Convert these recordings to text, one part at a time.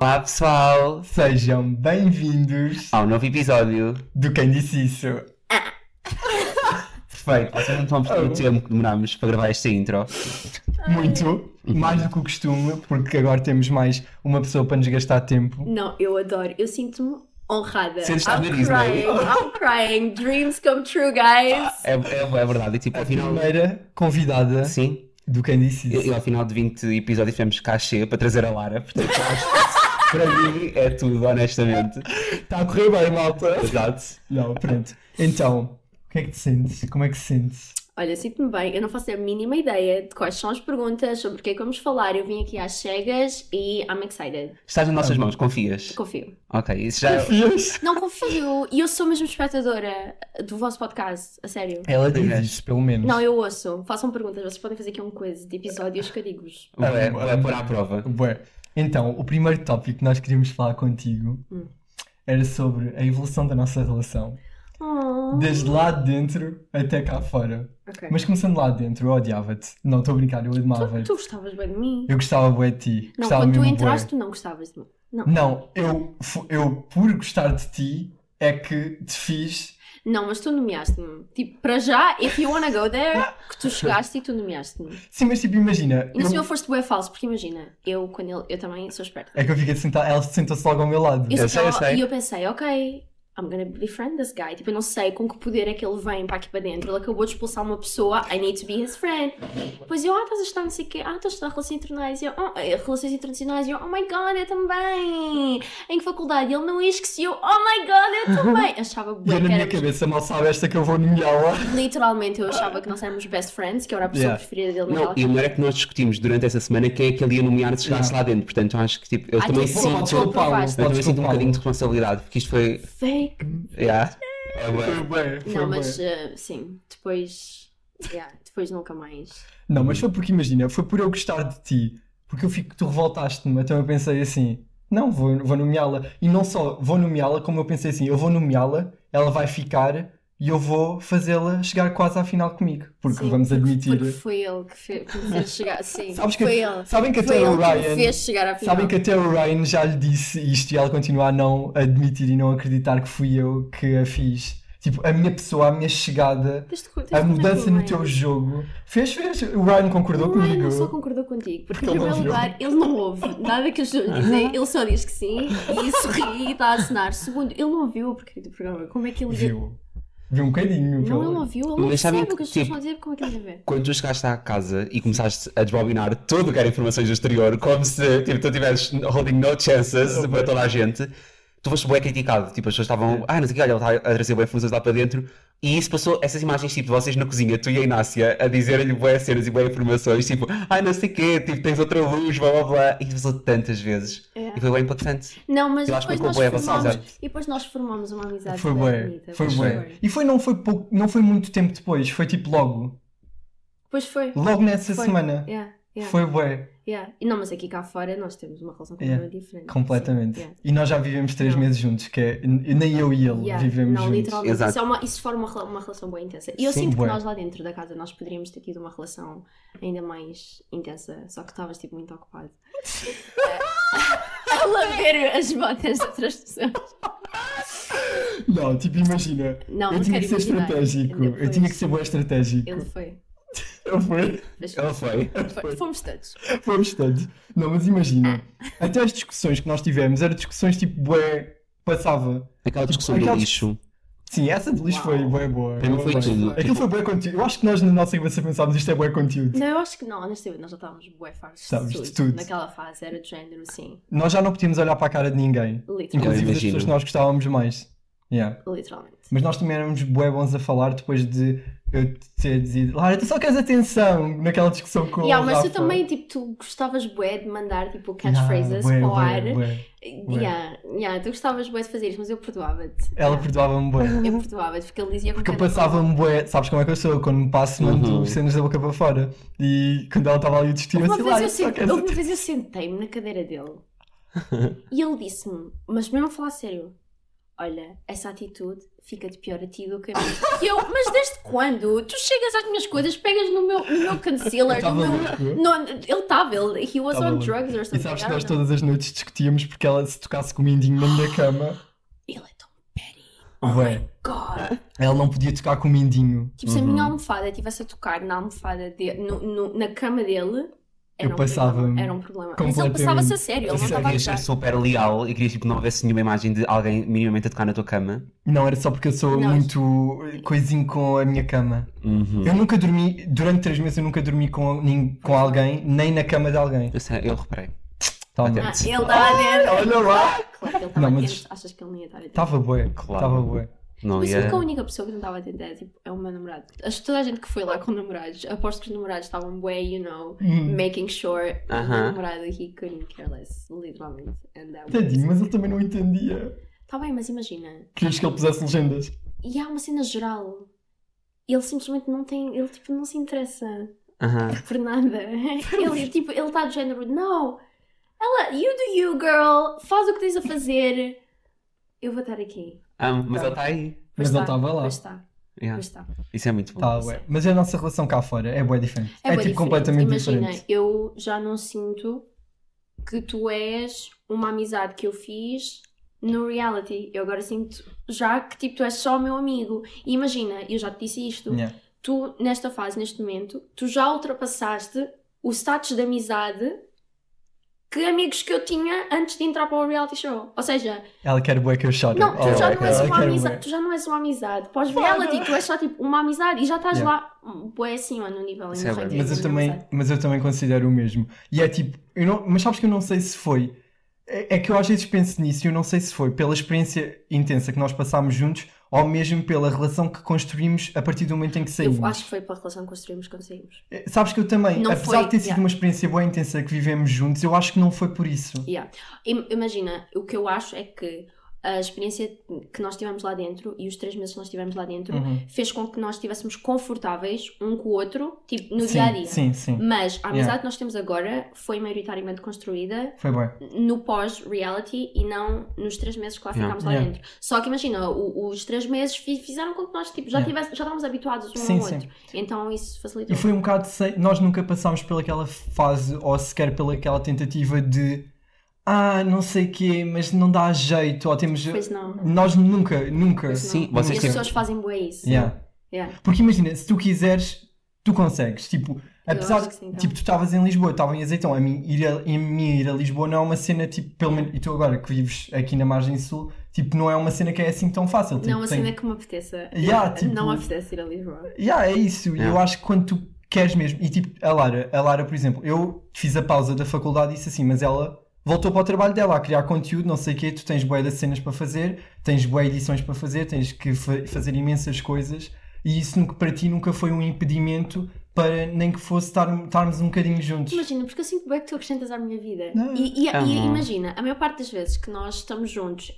Olá pessoal, Sejam bem-vindos ao novo episódio. do Quem Disse Isso. Perfeito, vocês não estão a perceber o tempo que demorámos para gravar esta intro. Muito, mais do que o costume, porque agora temos mais uma pessoa para nos gastar tempo. Não, eu adoro. Eu sinto-me honrada. Sentes I'm Disney? crying. I'm crying. Dreams come true, guys. É, é, é verdade, e tipo, A ao final. primeira convidada Sim, do Quem Disse e, Isso. e ao final de 20 episódios tivemos cachê para trazer a Lara, portanto, eu acho que para mim é tudo, honestamente. Está a correr bem, malta? Exato. Não, pronto. Então, o que é que te sentes? Como é que se sentes? Olha, sinto-me bem. Eu não faço a mínima ideia de quais são as perguntas, sobre o que é que vamos falar. Eu vim aqui às cegas e I'm excited. Estás nas nossas mãos, confias? Confio. Ok, isso já. Confias? Não confio. E eu sou mesmo espectadora do vosso podcast. A sério. Ela Sim, diz é. isso, pelo menos. Não, eu ouço. Façam perguntas. Vocês podem fazer aqui um quiz de episódios que eu digo-vos. É, vou é pôr à prova. Bué. Então, o primeiro tópico que nós queríamos falar contigo Hum. era sobre a evolução da nossa relação. Oh. Desde lá de dentro até cá fora. Ok. Mas começando lá de dentro, eu odiava-te. Não, estou a brincar, eu Tu, amava-te. tu gostavas bem de mim. Eu gostava bué de ti. Não, quando tu bué. entraste, tu não gostavas de mim. Não. Não, eu, eu, por gostar de ti, é que te fiz. Não, mas tu nomeaste-me. Tipo, para já, if you wanna go there, que tu chegaste e tu nomeaste-me. Sim, mas tipo, imagina. E no eu- senhor foste bué falso, porque imagina, eu, quando ele, eu também sou esperta. É que eu fiquei sentada, ela sentou-se logo ao meu lado. Eu Eu sei, sei. E eu pensei, ok, I'm gonna befriend this guy. Tipo, eu não sei com que poder é que ele vem para aqui para dentro. Ele acabou de expulsar uma pessoa, I need to be his friend. Depois eu, ah, estás a estudar não sei o quê, ah, estás a estudar relações internacionais. E eu, oh, eh, relações internacionais. Eu, oh my god, eu também. Em que faculdade? E ele não esqueci. Eu, oh my god, eu também. Achava bué na minha éramos cabeça mal sabe esta que eu vou nomeá-la. Literalmente eu achava que nós éramos best friends, que eu era a pessoa Yeah. preferida dele Não, e o melhor é que nós discutimos durante essa semana quem é que ele ia nomear se chegasse Yeah. lá dentro. Portanto, eu acho que tipo, eu também sinto. culpá-lo. Eu também sinto um bocadinho de responsabilidade, porque isto foi. Fake. Yeah. É bué. Foi foi Não, mas uh, sim, depois. Yeah, depois nunca mais. Não, mas foi porque imagina, foi por eu gostar de ti, porque eu fico, tu revoltaste-me, então eu pensei assim, não, vou, vou nomeá-la. E não só vou nomeá-la, como eu pensei assim, eu vou nomeá-la, ela vai ficar e eu vou fazê-la chegar quase à final comigo. Porque Sim, vamos admitir. Porque foi ele que, fe- que fez chegar. Sim, Sabes que- foi ele. sabem que até ele o Ryan. fez chegar à final. Sabem que até o Ryan já lhe disse isto e ela continua a não admitir e não acreditar que fui eu que a fiz. Tipo, a minha pessoa, a minha chegada, a mudança no teu jogo. Fez, fez. O Ryan concordou O Ryan comigo. não só concordou contigo, porque, Porque em ele primeiro lugar ele não ouve nada que pessoas dizem, ele só diz que sim e sorri e está a assinar. Segundo, ele não ouviu a porcaria do programa. Como é que ele Viu. Viu um bocadinho. Não, ele não ouviu, ele não Mas sabem o que as pessoas tipo, a dizer, como é que ele ver? Quando tu chegaste à casa e começaste a desbobinar tudo o que era informações do exterior, como se tipo, tu tivesses holding no chances para toda a gente, tu foste bem criticado. Tipo, as pessoas estavam, ah, não sei o que, olha, ele está a trazer bem informações lá para dentro. E isso passou, essas imagens, tipo, de vocês na cozinha, tu e a Inácia, a dizerem-lhe boas cenas e boas informações, tipo, ai, não sei o quê, tipo, tens outra luz, blá blá blá. E passou tantas vezes. É. E foi bem impactante. Não, mas Eu acho que depois nós formamos, e depois nós formamos uma amizade Foi bué. bonita, Foi bué. E foi, não foi pouco, não foi muito tempo depois, foi tipo logo. Pois foi. Logo nessa Foi. semana. Yeah, yeah, Foi bué. yeah. E não, mas aqui cá fora nós temos uma relação Yeah. completamente diferente. Completamente. Sim, yeah. E nós já vivemos três Não. meses juntos, que é. Nem eu e ele Yeah, vivemos não, juntos. literalmente. Exato. Isso, é uma, isso forma uma, uma relação bem intensa. E eu Sim, sinto bué. que nós lá dentro da casa nós poderíamos ter tido uma relação ainda mais intensa, só que estavas tipo muito ocupado. a lamber as botas de outras pessoas. Não, tipo, imagina. Não, eu não tinha que ser imaginar. estratégico. Eu tinha que ser bué estratégico. Ele foi. Eu fui. Ela foi. foi. Fomos todos. Fomos todos. Não, mas imagina. Até as discussões que nós tivemos eram discussões tipo bué. Passava. Aquela discussão Aquela do lixo. Sim, essa de lixo foi bué boa. Para mim foi tudo. Aquilo foi bué conteúdo. Eu acho que nós na nossa cabeça pensámos isto é bué conteúdo. Não, eu acho que não, honestamente, nós já estávamos bué fartos Estávamos de tudo. Naquela fase, era de género, sim. Nós já não podíamos olhar para a cara de ninguém. Literalmente. Inclusive das pessoas que nós gostávamos mais. Yeah. Literalmente. Mas nós também éramos bué bons a falar depois de eu ter dizido Lara, tu só queres atenção naquela discussão com Yeah, o mas Rafa. tu também, tipo, tu gostavas bué de mandar, tipo, catchphrases Yeah, bué, para o ar. bué, bué. Yeah, yeah, tu gostavas bué de fazer isso, mas eu perdoava-te. Ela perdoava-me bué. Eu perdoava-te, porque ele dizia Porque eu passava-me bué, sabes como é que eu sou? Quando me passo, mando Uhum. cenas da boca para fora. E quando ela estava ali a discutir, assim, vez, Lara, só queres uma vez eu sentei-me na cadeira dele e ele disse-me, mas mesmo a falar sério, olha, essa atitude fica-te pior a ti do que a mim. E eu, mas desde quando? Tu chegas às minhas coisas, pegas no meu, no meu concealer, no meu... No, ele estava, ele, he was Estava on louco. drugs or E something. sabes I que nós todas as noites discutíamos porque ela se tocasse com o mindinho na minha cama, Ele é tão petty. ué, God. ela não podia tocar com o mindinho. Tipo, se a Uhum. minha almofada estivesse a tocar na almofada dele, no, no- na cama dele, era Eu um passava-me problema. Era um problema. Mas ele passava-se a sério, ele não estava a querias ser super leal e querias tipo, não houvesse nenhuma imagem de alguém minimamente a tocar na tua cama. Não, era só porque eu sou Não. muito coisinho com a minha cama. Uhum. Eu nunca dormi, durante três meses eu nunca dormi com, nin- com alguém, nem na cama de alguém. Eu, sei, eu reparei. Ah, ele estava dentro. Olha lá! Claro que ele estava mas- dentro. Achas que ele não ia estar dentro? Estava bué, Claro. estava bué. Não Mas ia. que a única pessoa que não estava dentro é, tipo, é o meu namorado. Acho que toda a gente que foi lá com namorados, aposto que os namorados estavam way, you know, Hum. making sure o meu Aham. namorado he couldn't care less, literalmente. And that was- Tadinho, mas ele também não entendia. Tá bem, mas imagina, Querias que ele pusesse legendas. e há uma cena geral. Ele simplesmente não tem, ele tipo não se interessa Aham. por nada. Ele tipo, ele está do género, não, ela, you do you, girl, faz o que tens a fazer. Eu vou estar aqui. Ah, mas Tá. ele está aí. Mas ele tá, estava lá. Pois está, Yeah. pois está. Isso é muito bom. Tá, ué. Mas a nossa relação cá fora é bué diferente. É, É, tipo diferente. completamente Imagina, diferente. eu já não sinto que tu és uma amizade que eu fiz no reality. Eu agora sinto já que tipo, tu és só meu amigo. E imagina, eu já te disse isto. Yeah. Tu, nesta fase, neste momento, tu já ultrapassaste o status de amizade que amigos que eu tinha antes de entrar para o reality show. Ou seja, Ela quer bué que eu chore. não, tu Oh, já não és uma amizade, tu já não és uma amizade. Pós-reality, tu és só tipo uma amizade e já estás Yeah. lá, bué acima no nível Isso é Mas eu, de também, mas eu também considero o mesmo. E é tipo, eu não, mas sabes que eu não sei se foi. É, é que eu às vezes penso nisso e eu não sei se foi pela experiência intensa que nós passámos juntos ou mesmo pela relação que construímos a partir do momento em que saímos. Eu acho que foi pela relação que construímos quando saímos. Eh, Sabes que eu também, Não apesar foi, de ter sido yeah. uma experiência boa e intensa que vivemos juntos, eu acho que não foi por isso. Yeah. Im- Imagina, o que eu acho é que a experiência que nós tivemos lá dentro e os três meses que nós tivemos lá dentro Uhum. fez com que nós estivéssemos confortáveis um com o outro, tipo, no sim, dia a dia. Sim, sim. Mas a amizade Yeah. que nós temos agora foi maioritariamente construída Foi bom. no pós-reality e não nos três meses que lá Yeah. ficámos lá Yeah. dentro. Só que imagina, o- os três meses fi- fizeram com que nós tipo, já, tivesse, já estávamos habituados um Sim, ao sim. outro. Então isso facilitou. E foi um bocado sem... Nós nunca passámos pelaquela fase ou sequer pelaquela tentativa de ah, não sei o quê, mas não dá jeito, ou temos. Pois não. Nós nunca, nunca. Sim, vocês E as têm- pessoas fazem bué isso. Yeah. Yeah. Porque imagina, se tu quiseres, tu consegues. Tipo, apesar de. sim, então. tipo, tu estavas em Lisboa, estava em Azeitão. A mim, ir a, a mim ir a Lisboa não é uma cena, tipo, pelo menos. E tu agora que vives aqui na margem sul, tipo, não é uma cena que é assim tão fácil. Tipo, Não, uma tem- cena que me apeteça. Yeah, tipo- Não me apetece ir a Lisboa. Yeah, é isso. E Yeah. eu acho que quando tu queres mesmo. E tipo, a Lara, a Lara, por exemplo, eu fiz a pausa da faculdade e disse assim, mas ela voltou para o trabalho dela a criar conteúdo, não sei o quê, tu tens bué de cenas para fazer, tens bué edições para fazer, tens que fa- fazer imensas coisas e isso nunca, para ti nunca foi um impedimento para nem que fosse estar- estarmos um bocadinho juntos. Imagina, porque eu sinto bem que tu acrescentas à minha vida. Não. E, e- Ah, e imagina, a maior parte das vezes que nós estamos juntos,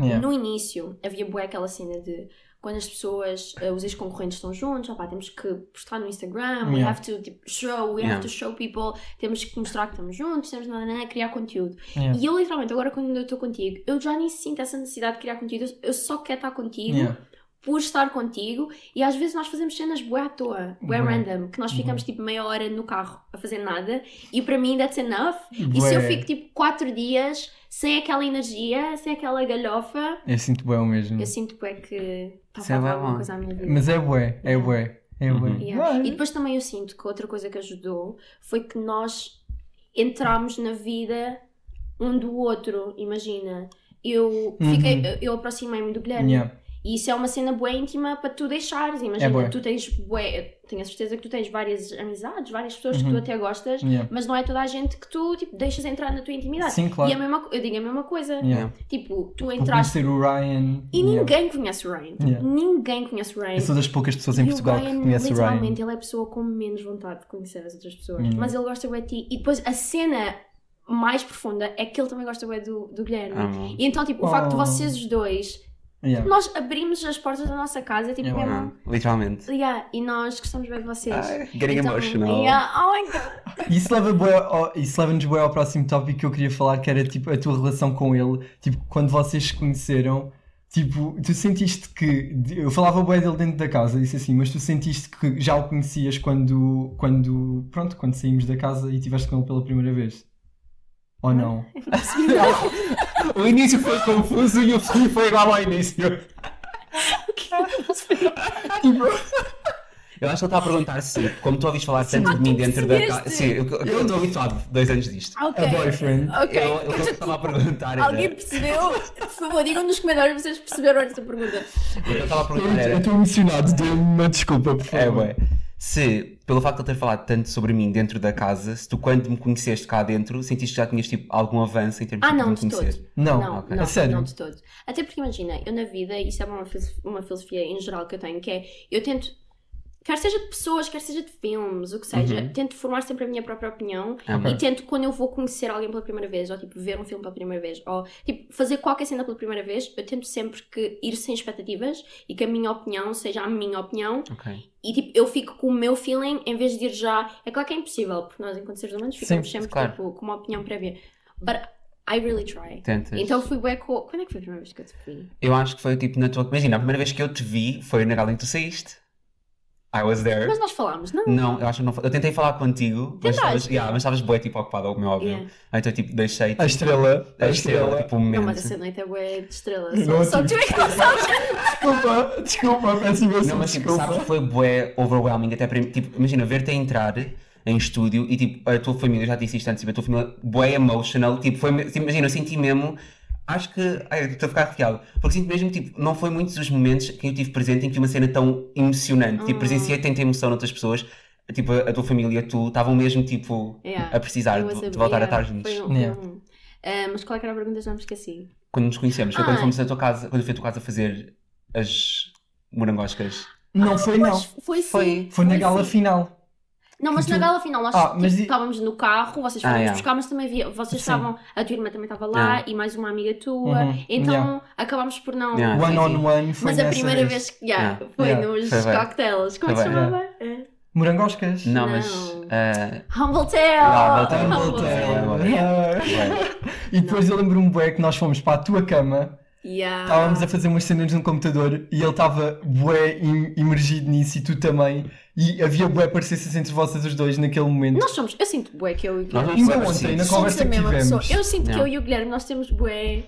Yeah. no início havia bué aquela cena de quando as pessoas, eh, os ex-concorrentes estão juntos, opá, temos que postar no Instagram, we Yeah. have to tipo, show, we Yeah. have to show people, temos que mostrar que estamos juntos, temos de criar conteúdo. Yeah. E eu literalmente, agora quando eu estou contigo, eu já nem sinto essa necessidade de criar conteúdo, eu só quero estar contigo. Por estar contigo e às vezes nós fazemos cenas bué à toa, bué Bué. random, que nós ficamos tipo meia hora no carro a fazer nada e para mim that's enough. E Bué. se eu fico tipo quatro dias sem aquela energia, sem aquela galhofa, Eu sinto bué o mesmo. eu sinto bué que está é alguma coisa à minha vida. Mas é bué, é bué, é bué. Uhum. Yeah. E depois também eu sinto que outra coisa que ajudou foi que nós entramos na vida um do outro. Imagina, eu fiquei, Uhum. eu aproximei-me do Guilherme. Yeah. E isso é uma cena bué íntima para tu deixares. Imagina, É tu tens bué, tenho a certeza que tu tens várias amizades, várias pessoas que Uhum. tu até gostas, Yeah. mas não é toda a gente que tu tipo, deixas entrar na tua intimidade. Sim, claro. E a mesma, eu digo a mesma coisa. Yeah. Tipo, tu entraste conhecer o Ryan. e yeah. ninguém conhece o Ryan. Yeah. Ninguém conhece o Ryan. Eu sou das poucas pessoas em E Portugal o Ryan, que conhecem o Ryan. literalmente, ele é a pessoa com menos vontade de conhecer as outras pessoas. Mas ele gosta bué de ti. E depois a cena mais profunda é que ele também gosta bué do, do Guilherme. Amo. E então, tipo, o facto de Oh. vocês os dois, Yeah. nós abrimos as portas da nossa casa, tipo, Yeah. mesmo. Ah, literalmente. Yeah, e nós gostamos bem de vocês. Ai, getting Então, emotional. Yeah, oh my god. Isso leva bué ao- isso leva-nos bué ao próximo tópico que eu queria falar, que era tipo a tua relação com ele. Tipo, quando vocês se conheceram, Tipo, tu sentiste que. Eu falava bem dele dentro da casa, disse assim, mas tu sentiste que já o conhecias quando. quando pronto, quando saímos da casa e estiveste com ele pela primeira vez? Ou não? O início foi confuso e o fim foi igual ao início. Tipo, Eu acho que ele está a perguntar se, como tu ouviste falar tanto de mim dentro da casa. Sim, eu eu estou habituado dois anos disto. Ok. a boyfriend. Ok. Eu, eu, eu estava a perguntar era. Alguém percebeu? Por favor, digam nos comentários se vocês perceberam esta pergunta. Eu estava a Eu perguntar eu era. estou emocionado, dê-me uma desculpa, por É, favor. ué. Se, pelo facto de ele ter falado tanto sobre mim dentro da casa, se tu quando me conheceste cá dentro, sentiste que já tinhas tipo algum avanço em termos Ah, tipo, não, de me de conhecer? todo. Não, Não, ok. não, sério? não de todo. Até porque imagina, eu na vida, isso é uma, uma filosofia em geral que eu tenho, que é eu tento, quer seja de pessoas, quer seja de filmes, o que seja, Uhum. tento formar sempre a minha própria opinião Ok. e tento, quando eu vou conhecer alguém pela primeira vez, ou tipo ver um filme pela primeira vez, ou tipo fazer qualquer cena pela primeira vez, eu tento sempre que ir sem expectativas e que a minha opinião seja a minha opinião Ok. e tipo, eu fico com o meu feeling em vez de ir já. É claro que é impossível, porque nós, enquanto seres humanos, ficamos Sim, sempre claro. tipo, com uma opinião prévia. But I really try. Tentas. Então fui bué com. Quando é que foi a primeira vez que eu te vi? Eu acho que foi tipo na tua. Imagina, a primeira vez que eu te vi foi na gala em que tu saíste. I was there. Mas nós falámos, não? Não, eu acho que não. Eu tentei falar contigo, mas Tentaste? estavas yeah, mas estavas bué tipo ocupado, como é óbvio. Yeah. Então tipo, deixei A estrela. a estrela, tipo um momento. Não, mas essa noite é bué de estrela. Não, Só, só tipo- tu é que não sabes. Desculpa, desculpa, peço imensa Não, mas tipo, desculpa. sabes que foi bué overwhelming até para mim. Tipo, imagina, ver-te a entrar em estúdio e tipo, a tua família, eu já te disse isto antes, tipo, a tua família bué emotional, tipo, foi, tipo, imagina, eu senti mesmo, acho que, ai, estou a ficar arrepiado, porque sinto mesmo, tipo, não foi muitos os momentos que eu tive presente em que uma cena tão emocionante, tipo, Hum. presenciei tanta emoção noutras pessoas, tipo, a, a tua família tu estavam mesmo, tipo, Yeah. a precisar de, de voltar a estar juntos. Foi um, Yeah. um- Ah, mas qual é que era a pergunta? Já me esqueci. Quando nos conhecemos, foi Ah. quando fomos à tua casa, quando fui à tua casa fazer as morangoscas. Não foi, não. Foi sim. Foi. Foi na gala sim. final. Não, mas Que na tu- gala final nós Ah, tipo, e- estávamos no carro, vocês foram Ah, yeah. buscar, mas também havia, vocês estavam, a tua irmã também estava lá Yeah. e mais uma amiga tua, Uhum, então yeah. acabámos por não. Yeah. One on one foi Mas a primeira vez que yeah, foi nos Foi bem. cocktails. Como é se bem. chamava? Morangoscas. Não, Não. mas. ah, Humble Tale! Humble Tale. E depois eu lembro-me bué que nós fomos para a tua cama, Yeah. estávamos a fazer umas cenas no computador e ele estava bué im- imergido nisso e tu também. E havia bué parecências entre vocês os dois naquele momento. Nós somos, eu sinto bué que eu e o Guilherme não Ainda ontem, na conversa que tivemos. pessoa. Eu sinto que Yeah. eu e o Guilherme nós temos bué.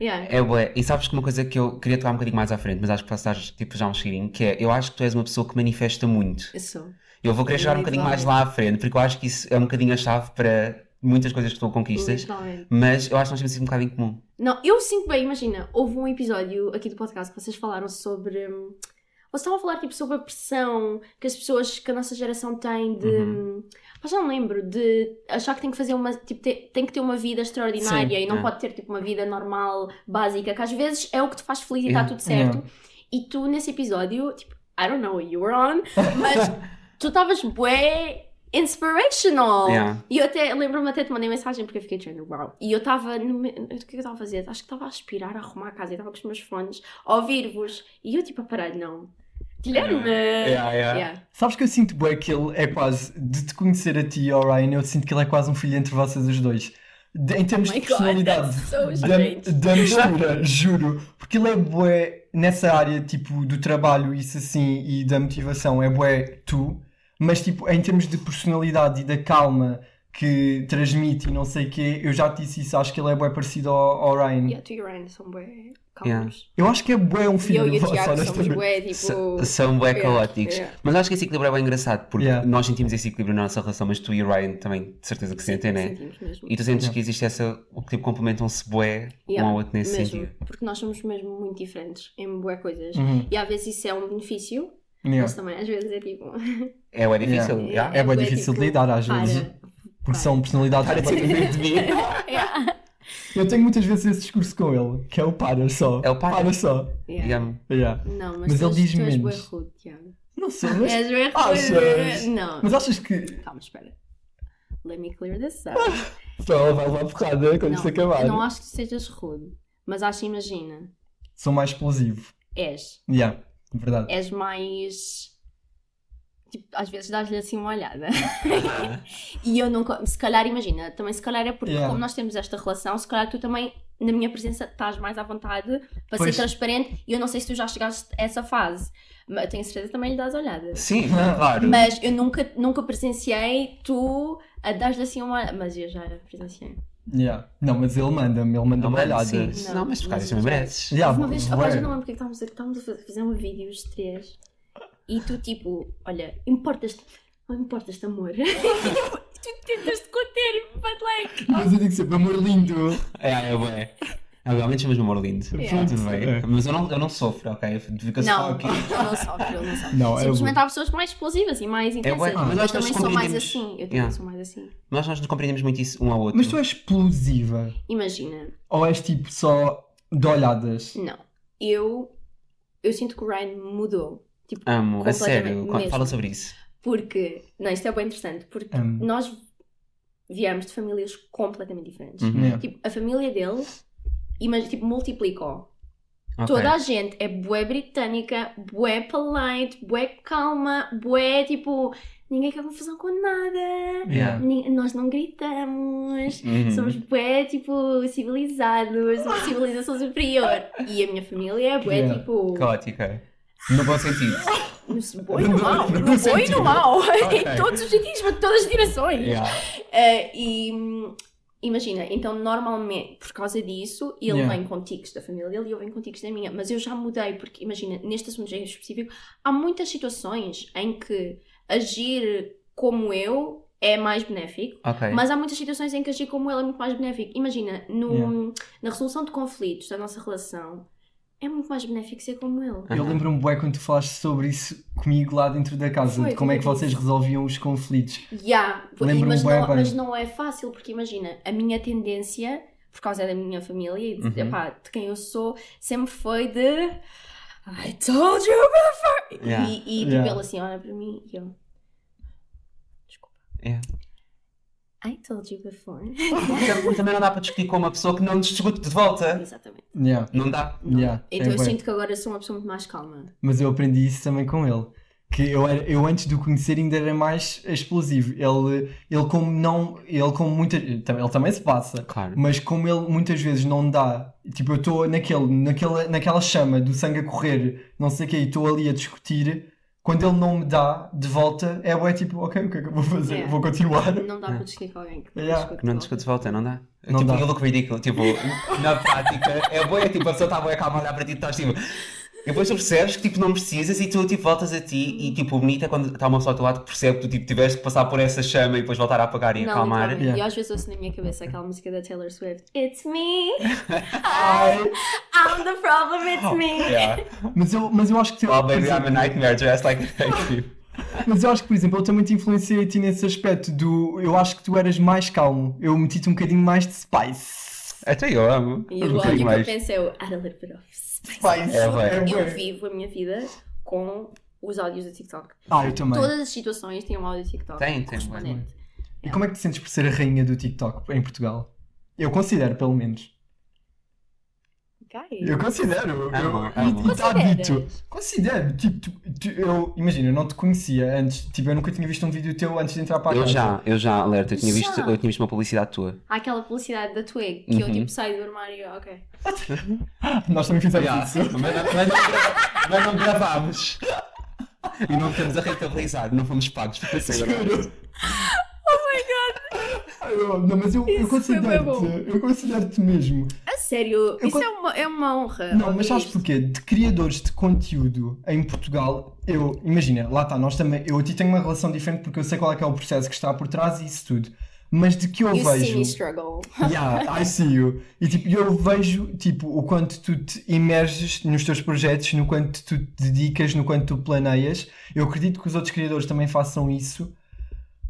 Yeah. É bué. E sabes que uma coisa que eu queria tocar um bocadinho mais à frente, mas acho que posso dar tipo, já um cheirinho, que é, eu acho que tu és uma pessoa que manifesta muito. Eu sou. Eu vou querer chegar um bocadinho mais lá à frente, porque eu acho que isso é um bocadinho a chave para muitas coisas que tu conquistas, Literalmente. mas eu acho que nós temos isso um bocado em comum. Não, eu sinto bem, imagina, houve um episódio aqui do podcast que vocês falaram sobre. hum, Vocês estavam a falar tipo, sobre a pressão que as pessoas, que a nossa geração tem de. Uhum. hum, Mas já não lembro, de achar que tem que fazer uma. Tipo, tem que ter uma vida extraordinária Sim, e não é. pode ter tipo uma vida normal, básica, que às vezes é o que te faz feliz e está Yeah. tudo certo. E tu, nesse episódio, tipo, I don't know you were on, mas tu estavas bué inspirational. Yeah. E eu até lembro-me até te mandei mensagem porque eu fiquei dizendo uau. E eu estava no me- o que é que eu estava a fazer? Acho que estava a aspirar, a arrumar a casa e estava com os meus fones a ouvir-vos. E eu tipo a parar, não. Guilherme! Yeah, yeah. Yeah. Sabes que eu sinto bué que ele é quase, de te conhecer a ti e ao Ryan, eu sinto que ele é quase um filho entre vocês os dois. De- em termos Oh de God, personalidade, that's so da, da mistura, juro. Porque ele é bué nessa área, tipo, do trabalho, isso assim, e da motivação, é bué tu. Mas, tipo, em termos de personalidade e da calma que transmite e não sei o quê, eu já te disse isso, acho que ele é bué parecido ao, ao Ryan. Yeah, tu e o Ryan são bué Yeah. calmos. Eu acho que é bué um filho e o vosso, honestamente. bué tipo. São bem Yeah, caóticos. yeah. Mas acho que esse equilíbrio é bem engraçado, porque Yeah. nós sentimos esse equilíbrio na nossa relação, mas tu e o Ryan também, de certeza que sentem, né? Sentimos mesmo. E tu sentes que existe essa, o que tipo, complementam-se bué um Yeah, ao outro nesse mesmo. sentido. Porque nós somos mesmo muito diferentes em bué coisas. Uhum. E às vezes isso é um benefício, Yeah. mas também às vezes é tipo. É, é difícil. Yeah. yeah. É bué bué difícil de tipo, lidar às para. vezes. Porque são personalidades Para de ser diferente de mim. Yeah. Eu tenho muitas vezes esse discurso com ele, que é o para só. É o para. Para só. Yeah. Yeah. Yeah. Não, mas, Mas ele diz tu és bué menos. rude, Tiago. Não sei, mas. És bué Achas? rude. Não. Mas achas que. Calma, espera. Let me clear this up. Só ela vai levar porrada quando não, isto acabar. eu não acho que sejas rude. Mas acho, imagina, Sou mais explosivo. és. Yeah, verdade. És mais. Tipo, às vezes dás-lhe assim uma olhada. e eu nunca. Se calhar, imagina, também se calhar é porque, Yeah. como nós temos esta relação, se calhar tu também na minha presença estás mais à vontade para Pois. ser transparente e eu não sei se tu já chegaste a essa fase. Mas eu tenho certeza que também lhe dás olhadas. Sim, claro. Mas eu nunca, nunca presenciei tu a dar-lhe assim uma. Mas eu já presenciei. Yeah. Não, mas ele manda-me, ele manda-me Não, olhadas. sim. Não, mas por causa disso já- mereces. Yeah, uma vez, rapaz, eu não lembro porque estávamos a, estávamos a fa- fazer um vídeo os três e tu tipo, olha, importas-te, não importas-te amor. e tu tentas te conter, but like. Mas eu digo sempre, amor lindo. É, é, é. É, realmente chamas-me amor lindo. Yeah. Tudo bem. É. Mas eu não, eu não sofro, ok? Fica só Não, aqui. eu não sofro, eu não sofro. Não, é Simplesmente há pessoas mais explosivas e mais intensas. bué, mas eu nós também nos sou mais assim. Eu também Yeah. sou mais assim. Nós, nós nos compreendemos muito isso um ao outro. Mas tu és explosiva. Imagina, Ou és tipo só de olhadas? não. Eu, eu sinto que o Ryan mudou. Tipo, Amo, a sério. mesmo. Fala sobre isso. Porque, não, isto é bem interessante, porque Amo. nós viemos de famílias completamente diferentes. Uhum. Tipo, a família dele, imagina, tipo, multiplicou. Ok. Toda a gente é bué britânica, bué polite, bué calma, bué, tipo, ninguém quer confusão com nada. Yeah. Nós não gritamos. Uhum. Somos bué, tipo, civilizados, uma civilização superior. E a minha família é bué, Yeah. tipo, Caótica. No bom sentido. no bom e no mau, No bom e no Ok. em todos os sentidos, para todas as direções. Yeah. Eh, e imagina, então normalmente por causa disso ele Yeah. vem com tiques da família dele e eu venho com tiques da minha, mas eu já mudei porque imagina, neste assunto em específico, há muitas situações em que agir como eu é mais benéfico, Ok. mas há muitas situações em que agir como ele é muito mais benéfico. Imagina, no, Yeah. na resolução de conflitos da nossa relação, é muito mais benéfico ser como ele. Eu lembro-me bem quando tu falaste sobre isso comigo lá dentro da casa, Foi, de como é que vocês resolviam os conflitos. Yeah, Lembro-me mas, não, bem. mas não é fácil, porque imagina, a minha tendência, por causa da minha família e de, Uhum. epá, de quem eu sou, sempre foi de I told you before! Yeah. E, e tipo, Yeah. ele assim olha para mim e eu Desculpa. Yeah. I told you before. Também- Também não dá para discutir com uma pessoa que não nos discute de volta. Exatamente. Yeah. Não dá. Então Yeah. é eu bué. sinto que agora sou uma pessoa muito mais calma. Mas eu aprendi isso também com ele. Que eu, era, eu antes de o conhecer ainda era mais explosivo. Ele, ele como não. Ele como muitas. Ele também se passa. Claro. Mas como ele muitas vezes não dá. Tipo, eu estou naquele, naquela, naquela chama do sangue a correr, não sei o que, e estou ali a discutir. Quando ele não me dá de volta, é bué tipo, ok, o que é que eu vou fazer? Yeah. Vou continuar. Não dá para discutir com alguém que Yeah. discute Não discute de volta, não dá? Não tipo, dá. ridículo. Tipo, na prática, é boa, é tipo, a pessoa está boa calma a olhar para ti e tu estás tipo. E depois tu percebes que tipo, não precisas e tu tipo, voltas a ti e tipo, bonita é quando está uma pessoa ao teu lado que percebe que tu tipo, tiveste que passar por essa chama e depois voltar a apagar e Não, acalmar. literalmente. Yeah. E às vezes ouço na minha cabeça aquela música da Taylor Swift It's me, Ai, I'm the problem, it's me. Yeah. mas, eu, mas eu acho que. Oh baby, I'm a nightmare dressed like thank you. Mas eu acho que, por exemplo, eu também te influenciei a ti nesse aspecto do. Eu acho que tu eras mais calmo. Eu meti-te um bocadinho mais de spice. Até eu amo. E o que eu mais. pensei o add a little bit of É. É, Eu vivo a minha vida com os áudios do TikTok. Ah, eu também. Todas as situações têm um áudio do TikTok. Tem, tem, correspondente. E como é que te sentes por ser a rainha do TikTok em Portugal? Eu considero, pelo menos. Ok. Eu considero. Amo, eu. E está dito. Considero. Tipo, tu- tu- eu, imagina, eu não te conhecia antes. Tipo, eu nunca tinha visto um vídeo teu antes de entrar para a Eu casa. já, eu já, alerta, eu tinha, Já? visto, eu tinha visto uma publicidade tua. Há aquela publicidade da Twig que eu Uhum. tipo saio do armário. Ok. Nós também fizemos Yeah. isso. Mas, não- mas não gra- mas não gravámos. E não temos a rentabilizar, não fomos pagos para agora. Ai, eu- Não, mas eu, eu considero-te. Eu considero-te mesmo. A sério, Eu isso con- é, uma, é uma honra. Não, mas sabes isto. porquê? De criadores de conteúdo em Portugal, eu, imagina, lá está, nós também, eu a ti tenho uma relação diferente porque eu sei qual é que é o processo que está por trás e isso tudo. Mas de que eu You see vejo. me struggle. Yeah, I see you. E tipo, eu vejo tipo, o quanto tu te imerges nos teus projetos, no quanto tu te dedicas, no quanto tu planeias. Eu acredito que os outros criadores também façam isso.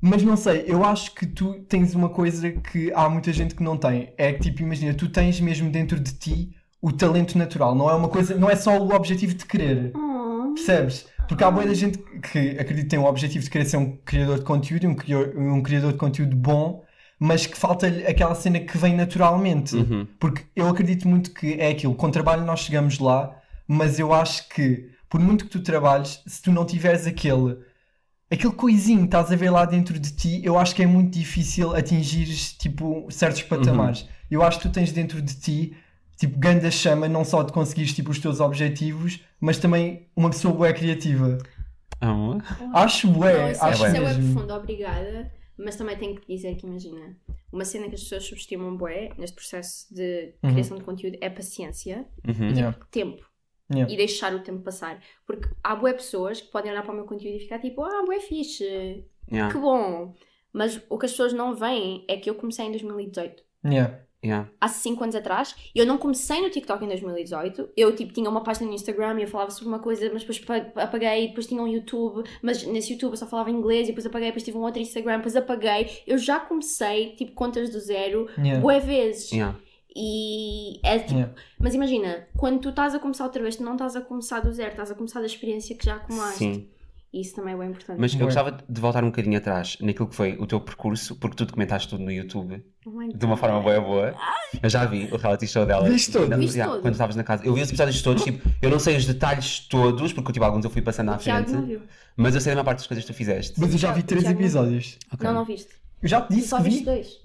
Mas não sei, eu acho que tu tens uma coisa que há muita gente que não tem. É que tipo, imagina, tu tens mesmo dentro de ti o talento natural. Não é uma coisa, não é só o objetivo de querer. Oh. Percebes? Porque há muita gente que acredita que tem o objetivo de querer ser um criador de conteúdo, um criador, um criador de conteúdo bom, mas que falta-lhe aquela cena que vem naturalmente. Uhum. Porque eu acredito muito que é aquilo, com trabalho nós chegamos lá, mas eu acho que por muito que tu trabalhes, se tu não tiveres aquele aquele coisinho que estás a ver lá dentro de ti, eu acho que é muito difícil atingires tipo certos patamares. Eu acho que tu tens dentro de ti tipo, ganda chama, não só de conseguires tipo, os teus objetivos, mas também uma pessoa bué criativa. Ah, Acho bué, Não, isso, acho isso é bué mesmo. profundo, obrigada. Mas também tenho que dizer que, imagina, uma cena que as pessoas subestimam bué neste processo de Uhum. criação de conteúdo é paciência, uhum. Yeah, tempo yeah. e deixar o tempo passar. Porque há bué pessoas que podem olhar para o meu conteúdo e ficar tipo, ah, bué fixe, Yeah, que bom. Mas o que as pessoas não veem é que eu comecei em 2018. Yeah. yeah. Há 5 anos atrás, eu não comecei no TikTok em 2018. Eu, tipo, tinha uma página no Instagram e eu falava sobre uma coisa, mas depois pa- apaguei. Depois tinha um YouTube, mas nesse YouTube eu só falava inglês. E depois apaguei. Depois tive um outro Instagram, depois apaguei. Eu já comecei, tipo, contas do zero, Yeah. bué vezes. Yeah. E é tipo. Yeah. Mas imagina, quando tu estás a começar outra vez, tu não estás a começar do zero, estás a começar da experiência que já acumulaste. Sim. E isso também é bem importante. Mas eu gostava de voltar um bocadinho atrás naquilo que foi o teu percurso, porque tu documentaste tudo no YouTube Oh de uma forma boa boa. Eu já vi o reality show dela. Viste todo? Não, Viste yeah, todo? Quando estavas na casa. Eu vi os episódios todos, tipo, eu não sei os detalhes todos, porque tipo, alguns eu fui passando à O não frente, viu. mas eu sei da maior parte das coisas que tu fizeste. Mas eu já vi três episódios. Ok. Não, não viste. Eu já te disse Só que viste vi. dois.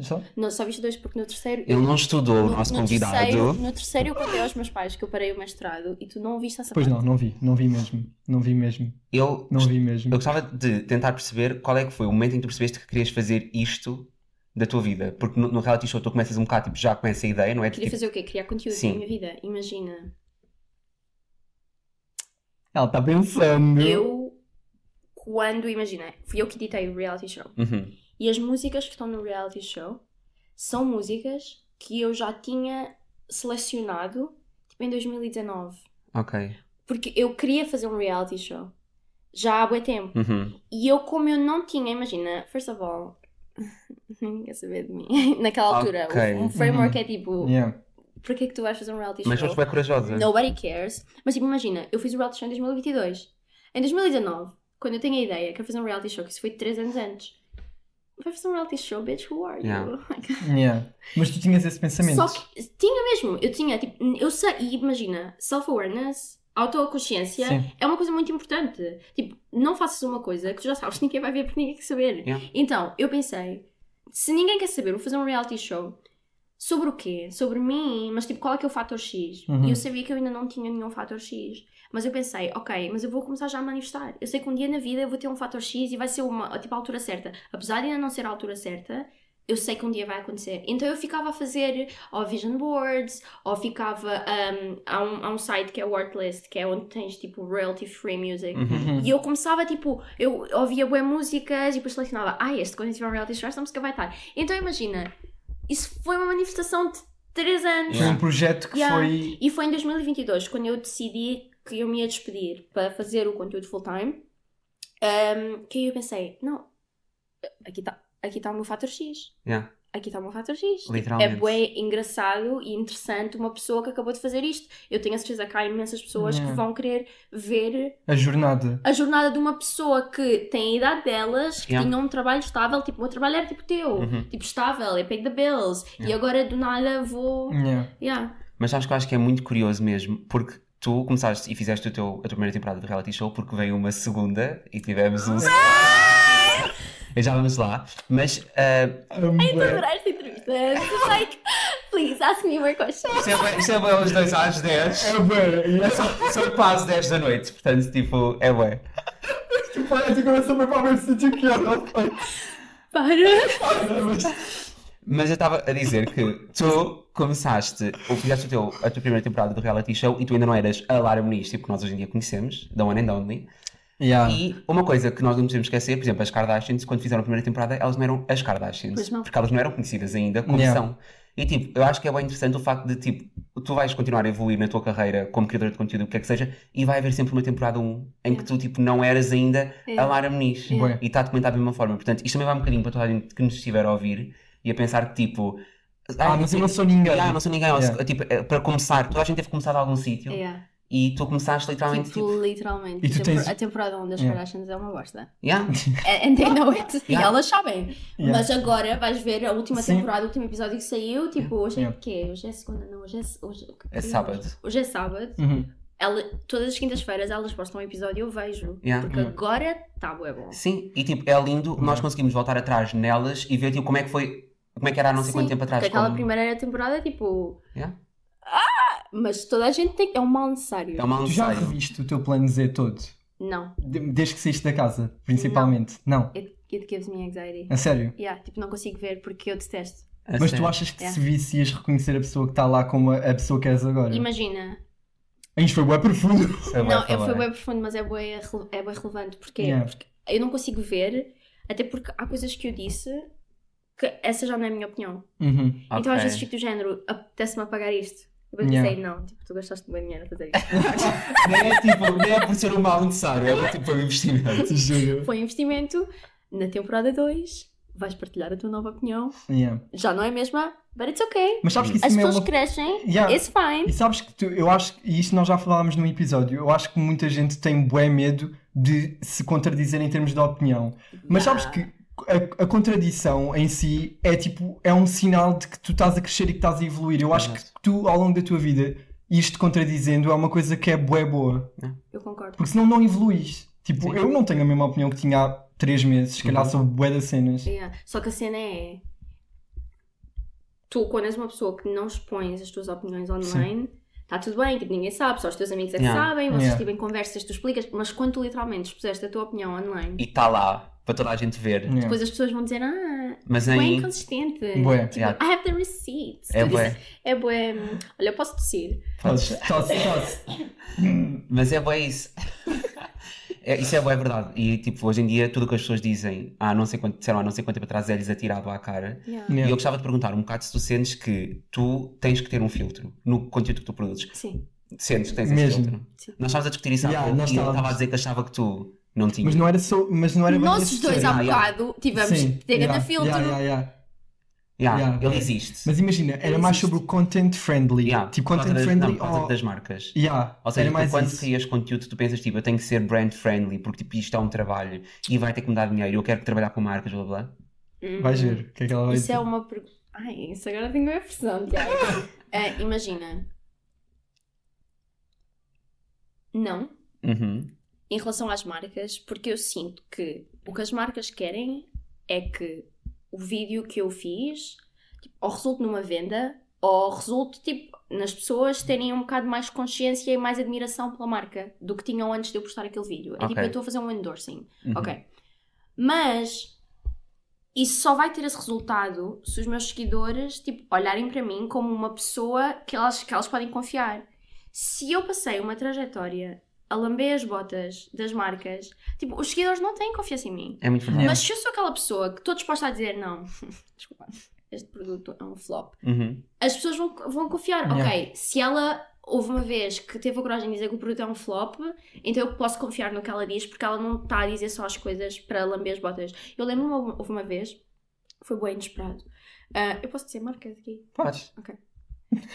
Só? Não, só viste dois porque no terceiro. Ele não estudou o nosso convidado. Terceiro, no terceiro eu contei aos meus pais que eu parei o mestrado e tu não viste essa Pois parte. não, não vi. Não vi mesmo. Não vi mesmo. Eu, Não vi mesmo. eu gostava de tentar perceber qual é que foi o momento em que tu percebeste que querias fazer isto da tua vida. Porque no, no reality show tu começas um bocado, tipo, já com essa ideia, não é? Queria Tipo, fazer o quê? Criar conteúdo Sim. na minha vida. Imagina, Ela está pensando. eu, quando, imagina, fui eu que editei o reality show. uhum, E as músicas que estão no reality show são músicas que eu já tinha selecionado, tipo, em 2019. ok. Porque eu queria fazer um reality show. Já há bué tempo. Uhum, E eu, como eu não tinha, imagina, first of all, ninguém quer saber de mim. Naquela altura, o- Ok. um framework é tipo, Yeah. por que é que tu vais fazer um reality Mas show? foste bem corajosa. Nobody cares. Mas tipo, imagina, eu fiz o reality show em 2022. Em 2019, quando eu tenho a ideia que eu fazer um reality show, que isso foi 3 anos antes. Vai fazer um reality show, bitch, who are you? Yeah. Yeah. Mas tu tinhas esse pensamento. Só que tinha mesmo, eu tinha, tipo, eu sei, e imagina, self-awareness, autoconsciência Sim. é uma coisa muito importante. Tipo, não faças uma coisa que tu já sabes que ninguém vai ver porque ninguém quer saber. Yeah. Então, eu pensei, se ninguém quer saber, vou fazer um reality show. Sobre o quê? Sobre mim, mas tipo, qual é que é o fator X? Uhum. E eu sabia que eu ainda não tinha nenhum fator X. Mas eu pensei, ok, mas eu vou começar já a manifestar. Eu sei que um dia na vida eu vou ter um fator X e vai ser uma, tipo, a altura certa. Apesar de ainda não ser a altura certa, eu sei que um dia vai acontecer. Então eu ficava a fazer ou vision boards, ou ficava. um, há, um, há um site que é o Artlist, que é onde tens tipo royalty free music. Uhum. E eu começava, tipo, eu ouvia boas músicas e depois selecionava, ah, este, quando eu tiver um reality show, esta música vai estar. Então imagina, isso foi uma manifestação de 3 anos. Foi um projeto que Yeah. foi. E foi em 2022, quando eu decidi que eu me ia despedir para fazer o conteúdo full-time, um, que aí eu pensei, não, aqui está aqui tá o meu fator X. Yeah, Aqui está o meu fator X. É literalmente. bué engraçado e interessante uma pessoa que acabou de fazer isto. Eu tenho a certeza que há imensas pessoas Yeah. que vão querer ver A jornada. a jornada de uma pessoa que tem a idade delas, que Yeah. tinha um trabalho estável, tipo, o meu trabalho era tipo teu, Uhum. tipo, estável, eu pay the bills, e agora do nada vou. Yeah. Mas sabes que eu acho que é muito curioso mesmo, porque tu começaste e fizeste o teu, a tua primeira temporada do reality show, porque veio uma segunda e tivemos um. E já vamos lá. Mas ah, Estou a adorar esta entrevista. It's like, please ask me more questions. isto é bem- é bem aos 2 às 10. É bué. São, são quase 10 da noite, portanto, tipo, é bué. Parece que eu sou bem para ver se tu quer. Para! Mas eu estava a dizer que tu começaste, ou fizeste o teu, a tua primeira temporada do reality show e tu ainda não eras a Lara Muniz, tipo que nós hoje em dia conhecemos, da One and Only. Yeah. E uma coisa que nós não podemos esquecer, por exemplo, as Kardashians, quando fizeram a primeira temporada, elas não eram as Kardashians. Pois não. Porque elas não eram conhecidas ainda como Yeah. são. E tipo, eu acho que é bem interessante o facto de tipo, tu vais continuar a evoluir na tua carreira como criadora de conteúdo, o que é que seja, e vai haver sempre uma temporada 1 em que tu tipo não eras ainda a Yeah. Lara Muniz. Bué. E está documentado da mesma forma. Portanto, isto também vai um bocadinho para toda a gente que nos estiver a ouvir e a pensar que tipo. Ah, mas eu não sou ninguém. Ah, não sou ninguém. Yeah. Tipo, é, para começar, toda a gente teve começado a algum sítio Yeah. e tu começaste literalmente Tipo, tipo. literalmente. E tu tens- A temporada 1 das Yeah. Kardashians é uma bosta. Yeah. And they know it. E Yeah. elas sabem. Yeah. Mas agora vais ver a última Sim. temporada, o último episódio que saiu. Tipo, hoje é Yeah. o quê? Hoje é segunda, não. Hoje é. Hoje, É sábado. Hoje é sábado. Uhum. Ela, todas as quintas-feiras elas postam um episódio e eu vejo. Yeah. Porque Yeah. agora tá bué bom. Sim, e tipo, é lindo nós conseguimos voltar atrás nelas e ver tipo, como é que foi, como é que era há não sei Sim, quanto tempo atrás. Porque aquela como- primeira temporada, tipo. Yeah. mas toda a gente tem. É um mal necessário. É um mal Tu já necessário. reviste o teu plano Z todo? Não. De- Desde que saíste da casa, principalmente? Não. It, it gives me anxiety. A sério? Yeah, tipo, não consigo ver porque eu detesto. A Mas tu sério. achas que É. se visse ias reconhecer a pessoa que está lá como a, a pessoa que és agora? Imagina. Isto foi bem profundo. Vou Não, eu falar. foi bem profundo, mas é bem, é bem relevante. Porquê? Yeah. Porque eu não consigo ver, até porque há coisas que eu disse que essa já não é a minha opinião. Uhum. Então às Ok. vezes fico do género, apetece-me apagar isto. Eu vou Yeah. dizer, não, tipo, tu gastaste bem dinheiro a fazer isto. Nem é, tipo, nem é por ser um mal necessário, é tipo um investimento. Juro. Foi um investimento. Na temporada 2, vais partilhar a tua nova opinião. Yeah. Já não é a mesma, but it's okay. Mas sabes que isso As é pessoas uma... crescem, Yeah. it's fine. E sabes que tu, eu acho, e isto nós já falámos num episódio, eu acho que muita gente tem bué medo de se contradizer em termos de opinião. Mas sabes Yeah. que a, a contradição em si é tipo, é um sinal de que tu estás a crescer e que estás a evoluir. Eu acho que tu, ao longo da tua vida, isto contradizendo é uma coisa que é bué boa. Eu concordo. Porque senão não evoluís. Tipo, Sim. eu não tenho a mesma opinião que tinha há três meses, se calhar Uhum. sobre bué das cenas. Yeah. Só que a cena é. Tu, quando és uma pessoa que não expões as tuas opiniões online, está tudo bem, tipo, ninguém sabe, só os teus amigos é que Yeah. sabem, vocês Yeah. tipo, em conversas, tu explicas, mas quando tu literalmente expuseste a tua opinião online, E está lá, para toda a gente ver. Yeah. depois as pessoas vão dizer, ah, Mas bem aí. inconsistente. Bué. Tipo, Yeah. I have the receipts. É Tu bué. É bué. Olha, eu posso tossir. Podes, tosse, tosse. Mas é bem isso. É, isso é bem verdade. E tipo, hoje em dia, tudo o que as pessoas dizem, há não sei quanto, disseram há não sei quanto tempo atrás, é-lhes atirado à cara. Yeah. Yeah. E eu gostava de perguntar um bocado se tu sentes que tu tens que ter um filtro no conteúdo que tu produzes. Sim. Sentes que tens esse Mesmo. filtro. Sim. Nós estávamos a discutir isso há Yeah, pouco e ele estávamos. estava a dizer que achava que tu não tinhas. Mas não era só. Mas não era esse dois há bocado tivemos Sim, de ter yeah, filtro. yeah, yeah, yeah. Yeah, Yeah. Ele existe. Mas imagina, era Ele mais existe. sobre o content friendly. Yeah, tipo, content das- friendly não, ou- das marcas. Yeah, Ou seja, tu mais quando isso. crias conteúdo, tu pensas tipo, eu tenho que ser brand friendly porque tipo, isto é um trabalho e vai ter que me dar dinheiro, eu quero trabalhar com marcas, blá blá. Uhum. Vais ver o que é que ela vai Isso dizer. é uma pergunta. Ai, isso agora tenho a pressão, Tiago. Ah, imagina. Não. Uhum. Em relação às marcas, porque eu sinto que o que as marcas querem é que o vídeo que eu fiz tipo, ou resulte numa venda ou resulte tipo, nas pessoas terem um bocado mais consciência e mais admiração pela marca do que tinham antes de eu postar aquele vídeo. É tipo, Ok. eu estou a fazer um endorsing. Uhum. Ok. Mas isso só vai ter esse resultado se os meus seguidores tipo, olharem para mim como uma pessoa que elas, que elas podem confiar. Se eu passei uma trajetória a lamber as botas das marcas, tipo, os seguidores não têm confiança em mim. É muito verdade. Mas se eu sou aquela pessoa que estou disposta a dizer não, desculpa, este produto é um flop, Uhum. as pessoas vão, vão confiar. Yeah. Ok, se ela houve uma vez que teve a coragem de dizer que o produto é um flop, então eu posso confiar no que ela diz porque ela não está a dizer só as coisas para lamber as botas. Eu lembro-me, houve uma vez, foi bem inesperado. Ah, eu posso dizer marca aqui? Podes.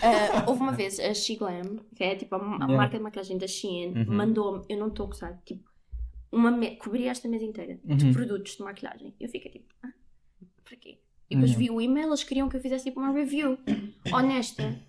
Ah, houve uma vez a Shiglam, que é tipo a, Yeah. marca de maquiagem da Shein, Uhum. mandou-me, eu não estou a gostar, tipo, uma me- cobria esta mesa inteira de Uhum. produtos de maquilhagem. Eu fiquei tipo, ah, para quê? E depois Yeah. vi o e-mail, eles queriam que eu fizesse tipo uma review honesta.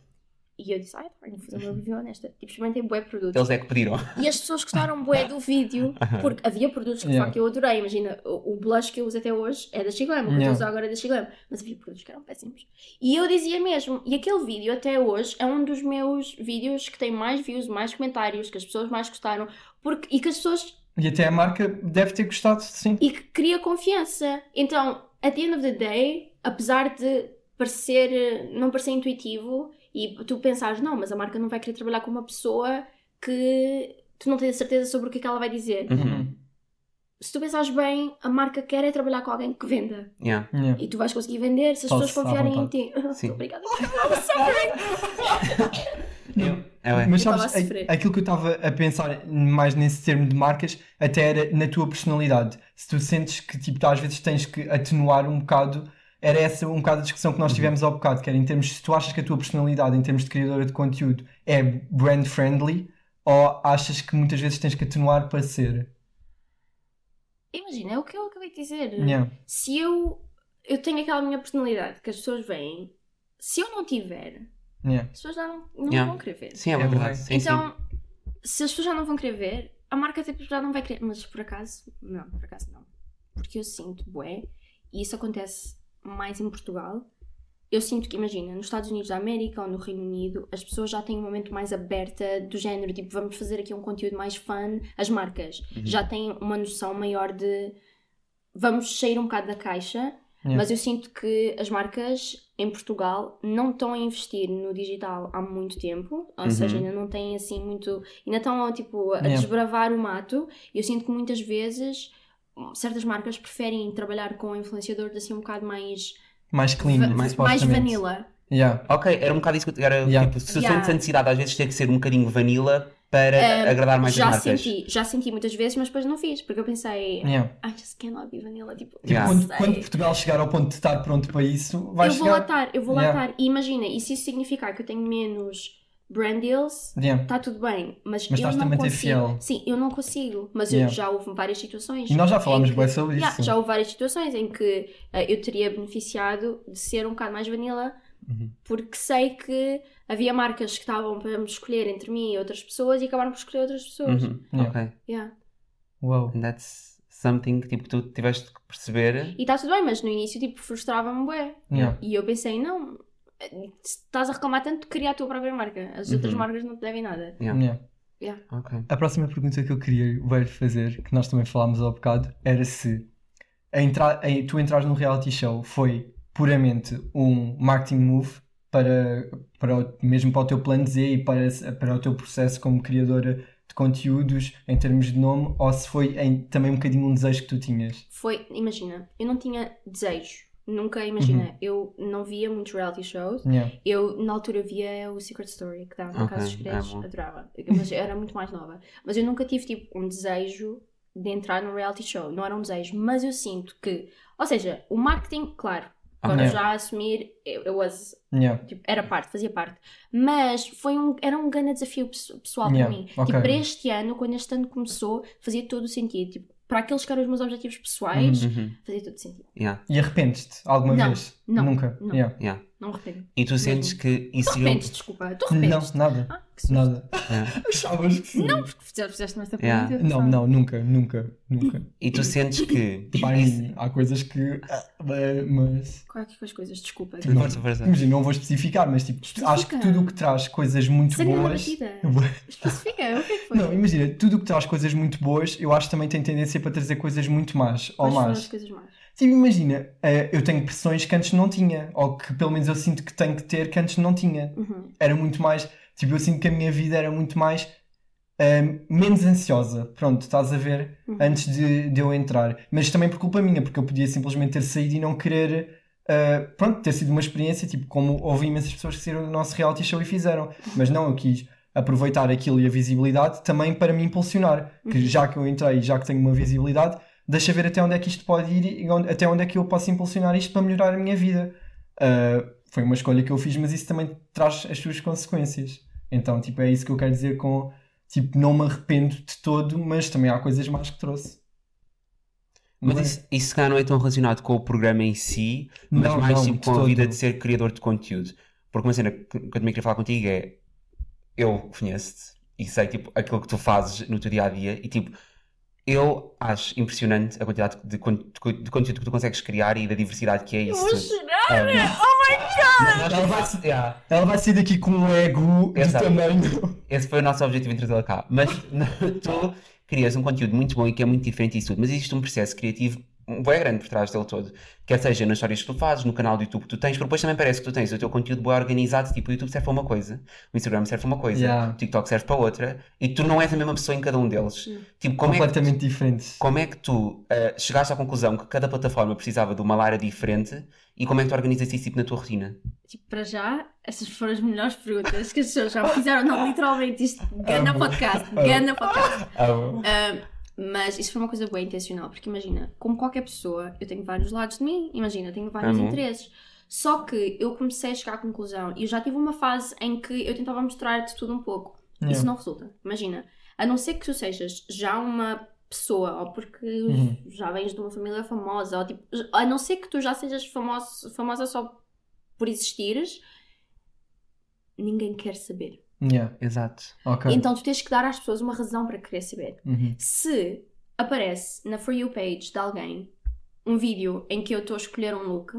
E eu disse, ai, tá vou fazer uma review honesta. Tipo, experimentei bué produtos. Eles é que pediram. E as pessoas gostaram bué do vídeo, porque havia produtos que Yeah. eu adorei. Imagina, o, o blush que eu uso até hoje é da Shiglam, o que eu Yeah. usar agora é da Shiglam. Mas havia produtos que eram péssimos. E eu dizia mesmo, e aquele vídeo até hoje é um dos meus vídeos que tem mais views, mais comentários, que as pessoas mais gostaram, porque, e que as pessoas E até a marca deve ter gostado, sim. e que cria confiança. Então, at the end of the day, apesar de parecer, não parecer intuitivo e tu pensares, não, mas a marca não vai querer trabalhar com uma pessoa que tu não tens a certeza sobre o que é que ela vai dizer. Uhum. Se tu pensares bem, a marca quer é trabalhar com alguém que venda. Yeah. Yeah. E tu vais conseguir vender se as Posso, pessoas confiarem em ti. Sim. Obrigada. É, ué. Mas Eu sabes, estava a sofrer. a- aquilo que eu estava a pensar mais nesse termo de marcas, até era na tua personalidade. Se tu sentes que tipo, às vezes tens que atenuar um bocado, era essa um bocado a discussão que nós Uhum. tivemos ao bocado, que era em termos, se tu achas que a tua personalidade, em termos de criadora de conteúdo, é brand friendly, ou achas que muitas vezes tens que atenuar para ser. Imagina, é o que eu acabei de dizer. Yeah. Se eu, eu tenho aquela minha personalidade que as pessoas veem, se eu não tiver, Yeah. as pessoas já não, não Yeah. vão querer ver. Sim, é, É verdade. Sim, então, se as pessoas já não vão querer ver, a marca tipo, já não vai querer. Mas por acaso, não, por acaso não. Porque eu sinto, bué, e isso acontece mais em Portugal, eu sinto que, imagina, nos Estados Unidos da América ou no Reino Unido, as pessoas já têm uma mente mais aberta do género, tipo, vamos fazer aqui um conteúdo mais fun. As marcas já têm uma noção maior de vamos sair um bocado da caixa, Yeah. mas eu sinto que as marcas em Portugal não estão a investir no digital há muito tempo, ou Uhum. seja, ainda não têm assim muito. ainda estão tipo, a Yeah. desbravar o mato. E eu sinto que muitas vezes certas marcas preferem trabalhar com influenciadores assim um bocado mais, Mais clean, va- mais, mais vanilla. Yeah. Ok, era um bocado isso que eu era, Yeah. tipo, se Yeah. sentes a necessidade às vezes ter que ser um bocadinho vanilla para Um, agradar mais já as marcas. senti, já senti muitas vezes, mas depois não fiz, porque eu pensei, Yeah. I just cannot be vanilla. Tipo, Tipo, Yeah. quando, quando Portugal chegar ao ponto de estar pronto para isso, vai eu vou lá chegar. estar, eu vou lá estar. E imagina, e se isso significar que eu tenho menos brand deals, Yeah. está tudo bem. Mas, Mas eu não consigo. fiel. Sim, eu não consigo. Mas Yeah. eu já houve várias situações. E nós já falámos bem sobre isso. Yeah, já houve várias situações em que eh, eu teria beneficiado de ser um bocado mais vanilla. Uhum. Porque sei que havia marcas que estavam para me escolher entre mim e outras pessoas e acabaram por escolher outras pessoas. Uhum, Yeah. Ok. Yeah. Uau. And that's something que tipo, que tu tiveste que perceber. E está tudo bem, mas no início tipo, frustrava-me bué. Yeah. E eu pensei, não, estás a reclamar tanto, cria a tua própria marca. As outras Uhum. marcas não te devem nada. Yeah. Yeah. Ok. A próxima pergunta que eu queria ver fazer, que nós também falámos há bocado, era se a entra- a- tu entrares num reality show foi puramente um marketing move para, para o- mesmo para o teu plano Z e para, para o teu processo como criadora de conteúdos em termos de nome, ou se foi em- também um bocadinho um desejo que tu tinhas. Foi, imagina, eu não tinha desejo. Nunca, imagina, Uhum. eu não via muitos reality shows. Yeah. Eu, na altura, via o Secret Story, que dava na Ok, Casa dos Segredos, amo. adorava. Mas eu era muito mais nova. Mas eu nunca tive, tipo, um desejo de entrar num reality show. Não era um desejo. Mas eu sinto que... Ou seja, o marketing, claro, quando Ok. eu já assumir, eu, eu was, Yeah. tipo, era parte, fazia parte. Mas foi um, era um grande desafio pesso- pessoal Yeah, para mim. ok. Tipo, para este ano, quando este ano começou, fazia todo o sentido. Tipo, para aqueles que eram os meus objetivos pessoais, Uhum. fazia todo o sentido. Yeah. E arrependes-te alguma Não, vez? não, Nunca. não. Yeah. Yeah. Não arrependo. E tu sentes que isso Tu arrependes, desculpa. Tu arrependes. Não, nada. Ah, que. Nada. Yeah. Achavas que sim? Não, porque fizeste- fizeste-me esta Yeah. pergunta. Não, não, nunca, nunca, nunca. E tu sentes que. Pá, isso- há coisas que. ah, Mas. Qual é que foi as coisas? Desculpa. Não. Força, força. Imagina, não vou especificar, mas tipo, Especifica. acho que tudo o que traz coisas muito Seria uma boas. batida. Especifica, o que é que foi? Não, imagina, tudo o que traz coisas muito boas, eu acho que também tem tendência para trazer coisas muito más. Ou Quais más. as coisas más? Tipo, imagina, eh, eu tenho pressões que antes não tinha, ou que pelo menos eu sinto que tenho que ter que antes não tinha. Uhum. Era muito mais. Tipo, eu sinto que a minha vida era muito mais. eh, menos ansiosa, pronto, estás a ver, Uhum. antes de, de eu entrar. Mas também por culpa minha, porque eu podia simplesmente ter saído e não querer. eh, pronto, ter sido uma experiência, tipo, como houve imensas pessoas que saíram do nosso reality show e fizeram. Mas não, eu quis aproveitar aquilo e a visibilidade também para me impulsionar. Que já que eu entrei, já que tenho uma visibilidade, deixa ver até onde é que isto pode ir e onde- até onde é que eu posso impulsionar isto para melhorar a minha vida. Uh, foi uma escolha que eu fiz, mas isso também traz as suas consequências. Então, tipo, é isso que eu quero dizer com, tipo, não me arrependo de todo, mas também há coisas más que trouxe. Não Mas é? isso, se calhar não é tão relacionado com o programa em si, mas Não, mais não, tipo com a todo. vida de ser criador de conteúdo. Porque uma cena que que eu também queria falar contigo é eu conheço-te e sei tipo aquilo que tu fazes no teu dia a dia e tipo eu acho impressionante a quantidade de, con- de co- de conteúdo que tu consegues criar e da diversidade que é isso. Eu vou chorar! Um, Oh my god! Ela vai, yeah, Ela vai sair daqui com um ego de Exato. tamanho. esse foi o nosso objetivo em trazê-la cá. Mas tu crias um conteúdo muito bom e que é muito diferente disso tudo. Mas existe um processo criativo bem grande por trás dele todo. Quer seja nas histórias que tu fazes, no canal do YouTube que tu tens, porque depois também parece que tu tens o teu conteúdo bem organizado, tipo o YouTube serve para uma coisa, o Instagram serve para uma coisa, Yeah. o TikTok serve para outra, e tu não és a mesma pessoa em cada um deles. Tipo, como é que completamente diferentes. como é que tu eh, chegaste à conclusão que cada plataforma precisava de uma área diferente e como é que tu organizas isso tipo, na tua rotina? Tipo, para já, essas foram as melhores perguntas que as pessoas já me fizeram. Não, literalmente, isto, ganda Amo. podcast, Amo. ganda podcast. Ah, Um, mas isso foi uma coisa bem intencional, porque imagina, como qualquer pessoa, eu tenho vários lados de mim, imagina, tenho vários Amo. interesses. Só que eu comecei a chegar à conclusão, e eu já tive uma fase em que eu tentava mostrar-te tudo um pouco. Yeah. Isso não resulta. Imagina, a não ser que tu sejas já uma pessoa, ou porque Uhum. já vens de uma família famosa, ou tipo, a não ser que tu já sejas famoso, famosa só por existires, ninguém quer saber. Yeah. Exato. Ok. Então tu tens que dar às pessoas uma razão para querer saber. Uhum. Se aparece na For You page de alguém um vídeo em que eu estou a escolher um look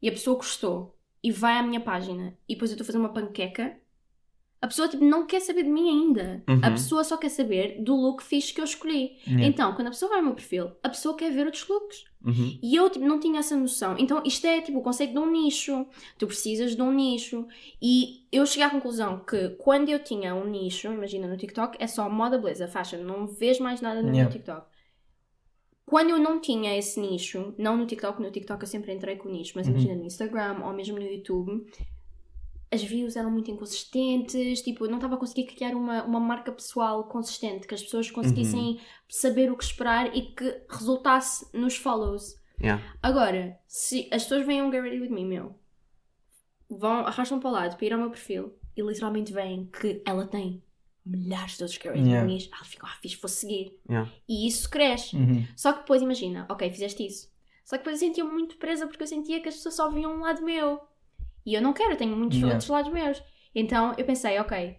e a pessoa gostou e vai à minha página e depois eu estou a fazer uma panqueca, a pessoa tipo, não quer saber de mim ainda. Uhum. A pessoa só quer saber do look fixe que eu escolhi. Yeah. Então, quando a pessoa vai ao meu perfil, a pessoa quer ver outros looks. Uhum. E eu tipo, não tinha essa noção. Então, isto é tipo o conceito de um nicho. Tu precisas de um nicho. E eu cheguei à conclusão que quando eu tinha um nicho, imagina no TikTok, é só moda, beleza, fashion, não vês mais nada no Yeah. meu TikTok. Quando eu não tinha esse nicho, não no TikTok, no TikTok eu sempre entrei com o nicho, mas Uhum. imagina no Instagram ou mesmo no YouTube, as views eram muito inconsistentes, tipo, eu não estava a conseguir criar uma, uma marca pessoal consistente, que as pessoas conseguissem saber o que esperar e que resultasse nos follows. Yeah. Agora, se as pessoas veem um Get Ready With Me, meu, vão, arrastam para o lado para ir ao meu perfil e literalmente veem que ela tem milhares de outros Get Ready Yeah. With Me, elas ficam, ah, fixe, vou seguir. Yeah. E isso cresce. Uhum. Só que depois, imagina, ok, fizeste isso. Só que depois eu sentia-me muito presa porque eu sentia que as pessoas só viam um lado meu. E eu não quero, eu tenho muitos Yeah. outros lados meus. Então eu pensei, ok,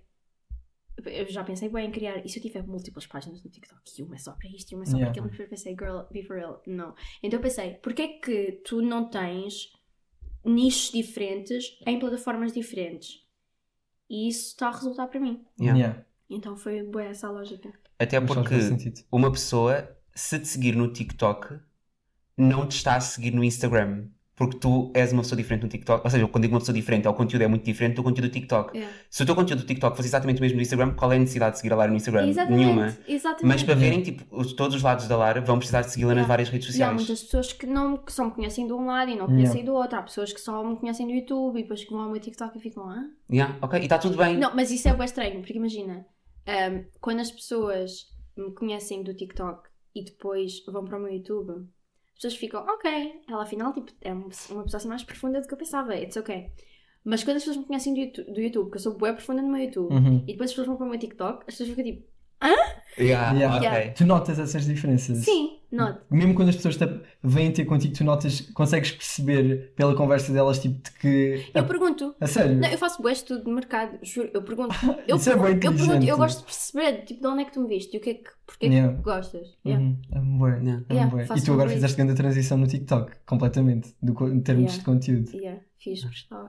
eu já pensei bem em criar. E se eu tiver múltiplas páginas no TikTok e uma só para isto e uma só Yeah. para aquilo, mas depois pensei, girl, be for real, não. Então eu pensei, porquê é que tu não tens nichos diferentes em plataformas diferentes? E isso está a resultar para mim. Yeah. Yeah. Então foi boa essa a lógica. Até porque uma pessoa, se te seguir no TikTok, não te está a seguir no Instagram. Porque tu és uma pessoa diferente no TikTok. Ou seja, quando digo uma pessoa diferente, é o conteúdo é muito diferente do conteúdo do TikTok. Yeah. Se o teu conteúdo do TikTok fosse exatamente o mesmo do Instagram, qual é a necessidade de seguir a Lara no Instagram? Exatamente. Nenhuma. Exatamente. Mas para verem tipo, os- todos os lados da Lara, vão precisar de segui-la nas Yeah. várias redes E há sociais. muitas pessoas que, não, que só me conhecem de um lado e não conhecem do outro. Há pessoas que só me conhecem do YouTube e depois que vão ao meu TikTok e ficam, ah? Yeah, ok, e está tudo bem. Não, mas isso é bem estranho, porque imagina, ahm, quando as pessoas me conhecem do TikTok e depois vão para o meu YouTube, as pessoas ficam, ok, ela afinal tipo, é uma pessoa assim mais profunda do que eu pensava, it's ok. Mas quando as pessoas me conhecem do YouTube, do YouTube que eu sou bem profunda no meu YouTube, Uhum. e depois as pessoas vão para o meu TikTok, as pessoas ficam tipo, Yeah, Yeah. ok. Yeah. Tu notas essas diferenças? sim, note. Mesmo quando as pessoas te- vêm ter contigo, tu notas, consegues perceber pela conversa delas, tipo, de que. Eu pergunto, A sério? Não, eu faço bué estudo de mercado, juro. Eu pergunto. Eu, Isso é bem pergunto, eu, pergunto, eu gosto de perceber, tipo, de onde é que tu me viste e o que é que, porque é que Yeah. gostas. Yeah. Uhum. É um bué, Yeah. é um Yeah, E tu agora muito fizeste grande transição no TikTok, completamente, do, em termos Yeah. de conteúdo. Yeah, fiz.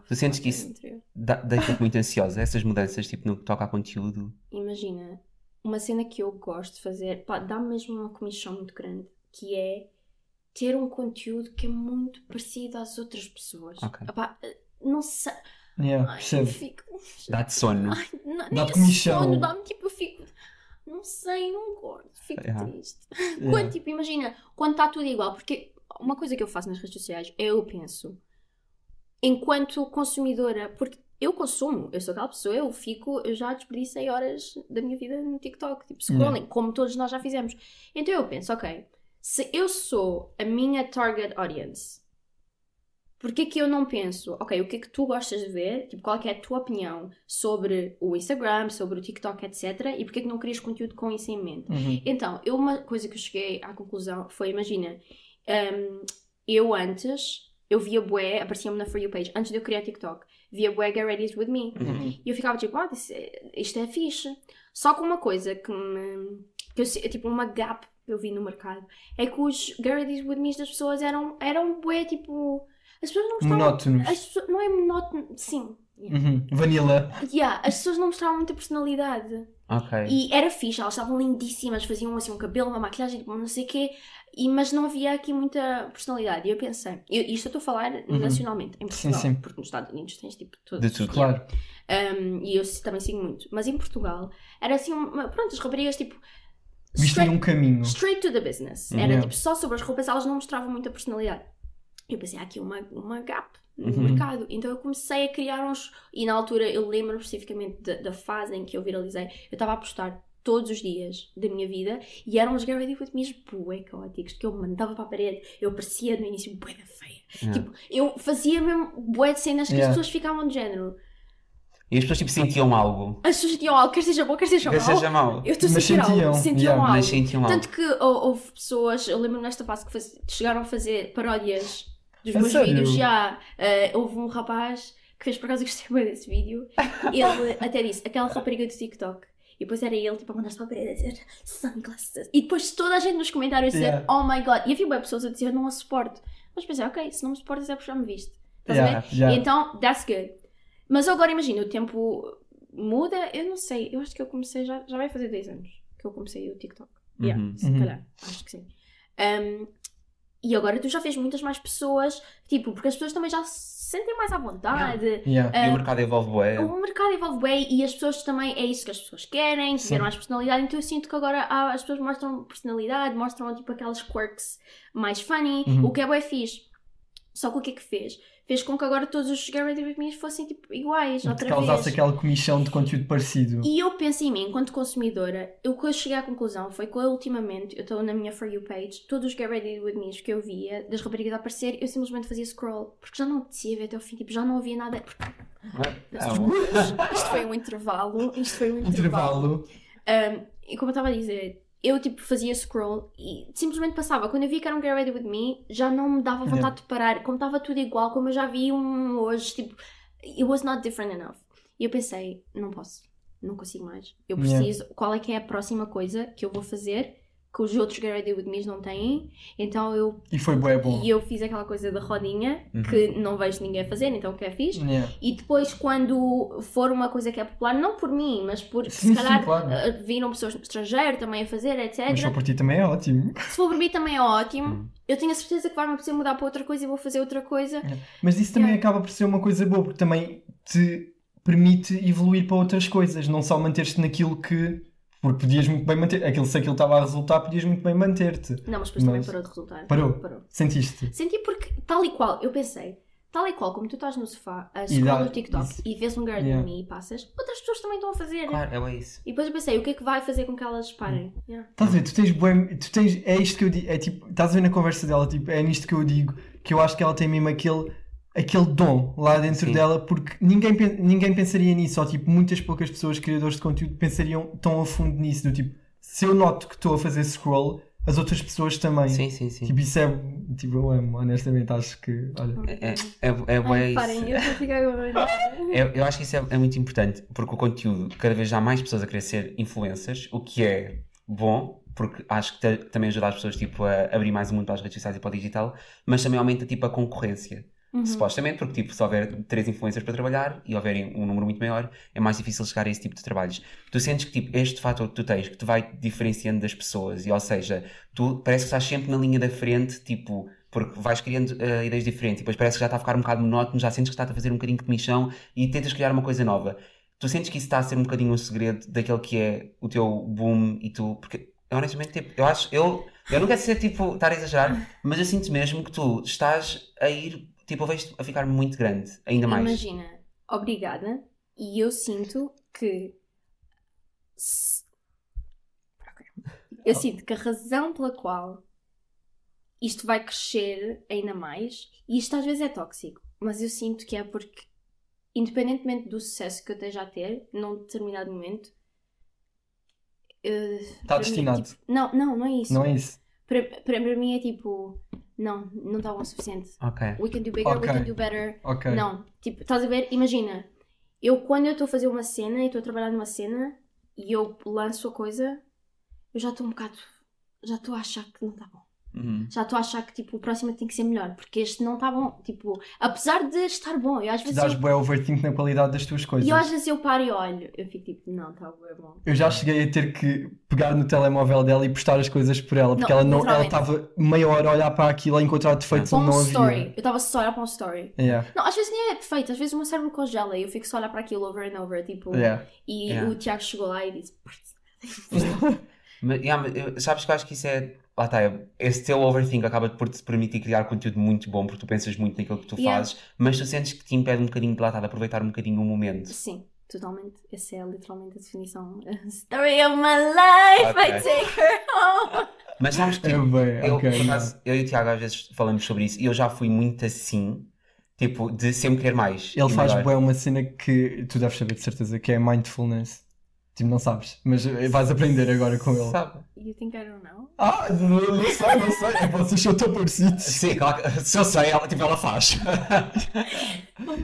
Tu sentes que isso- Deixa-te muito ansiosa, essas mudanças, tipo, no que toca a conteúdo. Imagina, uma cena que eu gosto de fazer, pá, dá-me mesmo uma comissão muito grande, que é ter um conteúdo que é muito parecido às outras pessoas. Ok. Epá, não sei. Yeah, Ai, eu fico. Dá-te sono. Dá-te comichão. dá-me tipo, eu fico. Não sei, não gosto, fico Yeah. triste. Yeah. Quando, tipo, imagina, quando está tudo igual, porque uma coisa que eu faço nas redes sociais é eu penso, enquanto consumidora, porque eu consumo, eu sou aquela pessoa, eu fico, eu já desperdicei horas da minha vida no TikTok, tipo, scrolling, como todos nós já fizemos. Então eu penso, ok, se eu sou a minha target audience, Porquê que eu não penso, ok, o que é que tu gostas de ver? Tipo, qual é, é a tua opinião sobre o Instagram, sobre o TikTok, etc. E porquê que não crias conteúdo com isso em mente? Uhum. Então, eu, uma coisa que eu cheguei à conclusão foi, imagina, hum, eu antes, eu via bué, aparecia-me na For You page, antes de eu criar TikTok, via bué Get Ready With Me. Uhum. E eu ficava tipo, ah, isto é, isto é fixe. Só que uma coisa que me, que eu, tipo, uma gap eu vi no mercado, é que os Get Ready With Me das pessoas eram, eram bué, tipo, as pessoas não mostravam... Monótonos. Pessoas, não é monótono, sim. Yeah. Uhum. Vanilla. Yeah, as pessoas não mostravam muita personalidade. Ok. E era fixe, elas estavam lindíssimas, faziam assim um cabelo, uma maquilhagem, tipo, não sei o quê, e, mas não havia aqui muita personalidade. E eu pensei, eu, isto eu estou a falar nacionalmente, em Sim, Portugal, sim. porque nos Estados Unidos tens tipo tudo. De tudo. Claro. Um, e eu também sigo muito. Mas em Portugal era assim, uma, pronto, as raparigas tipo. Straight, um caminho. straight to the business. Era Yeah. tipo só sobre as roupas, elas não mostravam muita personalidade. Eu pensei, há aqui uma, uma gap no Uhum. mercado. Então eu comecei a criar uns. E na altura eu lembro especificamente da, da fase em que eu viralizei. Eu estava a postar todos os dias da minha vida e eram os Get Ready With Me's bué caóticos que eu mandava para a parede. Eu parecia no início bué da feia. Yeah. Tipo, eu fazia mesmo bué de cenas que Yeah. as pessoas ficavam de género. E as pessoas tipo sentiam algo. As pessoas tinham algo, quer seja bom, quer seja Que mau. seja mau. Eu estou a sentir sentiam, algo, sentiam yeah. algo. Mas sentiam algo. Tanto que hou- houve pessoas, eu lembro-me nesta fase que faz- chegaram a fazer paródias dos A meus sério? vídeos. Já eh, houve um rapaz que fez por acaso eu gostei bem desse vídeo. Ele até disse, aquela rapariga do TikTok. E depois era ele, tipo, a mandar-se para a parede a dizer sunglasses. E depois toda a gente nos comentários a dizer, Yeah. oh my god. E havia bem pessoas a dizer, não a suporto. Mas pensei, ok, se não me suportas é porque já me viste. Estás a Yeah, ver? yeah. Então, that's good. Mas agora imagina, o tempo muda, eu não sei, eu acho que eu comecei, já, já vai fazer 10 anos que eu comecei o TikTok. Yeah, Uhum. se Uhum. calhar, acho que sim. Um, e agora tu já vês muitas mais pessoas, tipo, porque as pessoas também já se sentem mais à vontade. Yeah. E Ah, o mercado evolve bué. O mercado evolve bem e as pessoas também, é isso que as pessoas querem, ter mais personalidade. Então eu sinto que agora há- as pessoas mostram personalidade, mostram tipo aquelas quirks mais funny, Uhum. o que é bem fixe. Só que o que é que fez? Fez com que agora todos os Get Ready With Me fossem tipo iguais, Te outra causasse vez. aquela comissão de conteúdo parecido. E eu penso em mim, enquanto consumidora, o que eu cheguei à conclusão foi que eu, ultimamente, eu estou na minha For You page, todos os Get Ready With Me que eu via, das raparigas a aparecer, eu simplesmente fazia scroll, porque já não apetecia ver até o fim, tipo, já não havia nada. Porque, Ah, bom. isto foi um intervalo, isto foi um intervalo. Intervalo. Um, e como eu estava a dizer, eu tipo fazia scroll e simplesmente passava. Quando eu vi que era um Get Ready With Me, já não me dava vontade Yeah. de parar. Como estava tudo igual, como eu já vi um hoje, tipo, it was not different enough. E eu pensei, não posso, não consigo mais. Eu Yeah. preciso, qual é que é a próxima coisa que eu vou fazer que os outros Get Ready With Me não têm? Então eu, E foi bué bom. e eu fiz aquela coisa da rodinha Uhum. que não vejo ninguém a fazer, então o que é fixe. Yeah. E depois, quando for uma coisa que é popular, não por mim, mas por Sim, se calhar sim, claro. eh, viram pessoas no estrangeiro também a fazer, etc. Mas só por ti também é ótimo. Se for por mim também é ótimo. Hum. Eu tenho a certeza que vai-me apetecer mudar para outra coisa e vou fazer outra coisa. Mas isso também Yeah. acaba por ser uma coisa boa, porque também te permite evoluir para outras coisas, não só manter-te naquilo que. Porque podias muito bem manter. Aquilo, se aquilo estava a resultar, podias muito bem manter-te. Não, mas depois também Mas- parou de resultar. Parou? Parou. Sentiste? Senti porque, tal e qual, eu pensei, tal e qual como tu estás no sofá a scroll no TikTok isso. e vês um garden Yeah. me e passas, outras pessoas também estão a fazer. Claro, é isso. E depois eu pensei, o que é que vai fazer com que elas parem? Yeah. Estás a ver? Tu tens bué. Tu tens. É isto que eu digo. É tipo. Estás a ver na conversa dela? Tipo, é nisto que eu digo. Que eu acho que ela tem mesmo aquele. Aquele dom lá dentro Sim. dela, porque ninguém, ninguém pensaria nisso, ou tipo, muitas poucas pessoas, criadores de conteúdo, pensariam tão a fundo nisso. Do tipo, se eu noto que estou a fazer scroll, as outras pessoas também. Sim, sim, sim. Tipo, isso é. Tipo, eu amo, honestamente, acho que. Olha. É, é, é, bué Ai, isso. parem, eu vou ficar agora. Eu, eu acho que isso é, é muito importante, porque o conteúdo, cada vez há mais pessoas a querer ser influencers, o que é bom, porque acho que ta- também ajuda as pessoas tipo, a abrir mais o mundo para as redes sociais e para o digital, mas também aumenta tipo, a concorrência. Uhum. Supostamente, porque tipo, se houver três influencers para trabalhar e houverem um número muito maior, é mais difícil chegar a esse tipo de trabalhos. Tu sentes que tipo, este fator que tu tens, que te vai diferenciando das pessoas, e ou seja, tu parece que estás sempre na linha da frente, tipo, porque vais criando eh, ideias diferentes, e depois parece que já está a ficar um bocado monótono, já sentes que está a fazer um bocadinho de comissão e tentas criar uma coisa nova. Tu sentes que isso está a ser um bocadinho um segredo daquele que é o teu boom e tu. Porque honestamente, tipo, eu acho, eu, eu não quero ser tipo, estar a exagerar, mas eu sinto mesmo que tu estás a ir, tipo, eu vejo a ficar muito grande, ainda mais. Imagina, obrigada. E eu sinto que. se-. Eu sinto que a razão pela qual isto vai crescer ainda mais, e isto às vezes é tóxico, mas eu sinto que é porque, independentemente do sucesso que eu esteja a ter num determinado momento. eh, para mim, destinado. tipo, não, não, não é isso. Não é isso? Para, para mim é tipo, não, não está bom o suficiente. Ok. We can do bigger, Ok. we can do better. Ok. Não, tipo, estás a ver? Imagina, eu quando eu estou a fazer uma cena e estou a trabalhar numa cena e eu lanço a coisa, eu já estou um bocado. Já estou a achar que não está bom. Uhum. Já estou a achar que tipo, o próximo tem que ser melhor, porque este não está bom. Tipo, apesar de estar bom, eu às Tu vezes. dás Eu, bué overthink na qualidade das tuas coisas. e eu às vezes eu paro e olho, eu fico tipo, não, está bem bom. Eu já cheguei a ter que pegar no telemóvel dela e postar as coisas por ela, porque Não, ela não, ela estava meia hora a olhar para aquilo a encontrar defeitos onde um não story. havia. Eu estava só a olhar para um story. Yeah, Não, às vezes nem é defeito, às vezes o meu cérebro congela e eu fico só a olhar para aquilo over and over. Tipo, yeah. e Yeah. o Tiago chegou lá e disse. Mas, yeah, mas sabes que eu acho que isso é. Lá está, esse teu overthink acaba por te permitir criar conteúdo muito bom porque tu pensas muito naquilo que tu Yeah. fazes, mas tu sentes que te impede um bocadinho de lá estar, de aproveitar um bocadinho o momento. Sim, totalmente. Essa é literalmente a definição. Story of my life, I Ok. take her home. Mas sabes que bem, eu, ok. por acaso, eu e o Tiago às vezes falamos sobre isso e eu já fui muito assim, tipo, de sempre querer mais. Ele faz bué uma cena que tu deves saber de certeza, que é mindfulness. Tipo, não sabes, mas eh, vais aprender agora com ele. Sabe? You think I don't know? Ah, não, não sei, não sei. É vocês são tão parecidos. Sim, claro, que- se eu sei, ela, tipo, ela faz.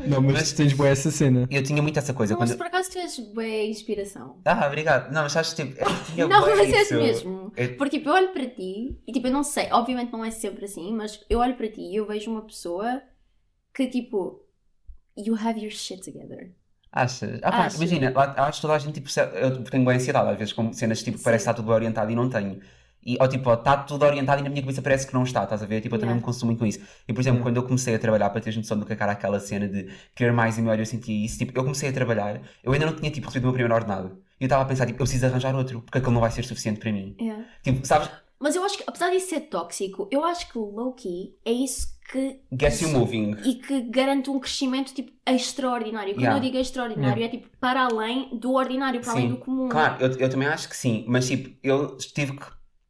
Não, mas, Mas- tens boa essa cena. eu tinha muito essa coisa. Não, mas Quando... por acaso tu és bem inspiração. Ah, obrigado. Não, mas sabes, tipo, eu tinha Não, mas és isso. mesmo. Eu- Porque tipo, eu olho para ti e tipo, eu não sei, obviamente não é sempre assim, mas eu olho para ti e eu vejo uma pessoa que tipo, you have your shit together. Achas? Ah, pá, Acho. imagina, lá, acho que toda a gente, tipo, eu tenho bem ansiedade, às vezes, com cenas, tipo, parece que está tudo orientado e não tenho. E, ou tipo, está tudo orientado e na minha cabeça parece que não está, estás a ver? Tipo, eu também Yeah. me consumo muito com isso. E, por exemplo, quando eu comecei a trabalhar, para teres noção do que é que era aquela cena de querer mais e melhor, eu sentia isso. Tipo, eu comecei a trabalhar, eu ainda não tinha, tipo, recebido o meu primeiro ordenado. E eu estava a pensar, tipo, eu preciso arranjar outro, porque aquele não vai ser suficiente para mim. Yeah. Tipo, sabes? Mas eu acho que, apesar disso ser tóxico, eu acho que low-key é isso que. Get you moving. E que garante um crescimento tipo extraordinário. Quando Yeah. eu digo extraordinário, é tipo para além do ordinário, para além Sim. do comum. Claro, eu, eu também acho que sim, mas tipo, eu tive que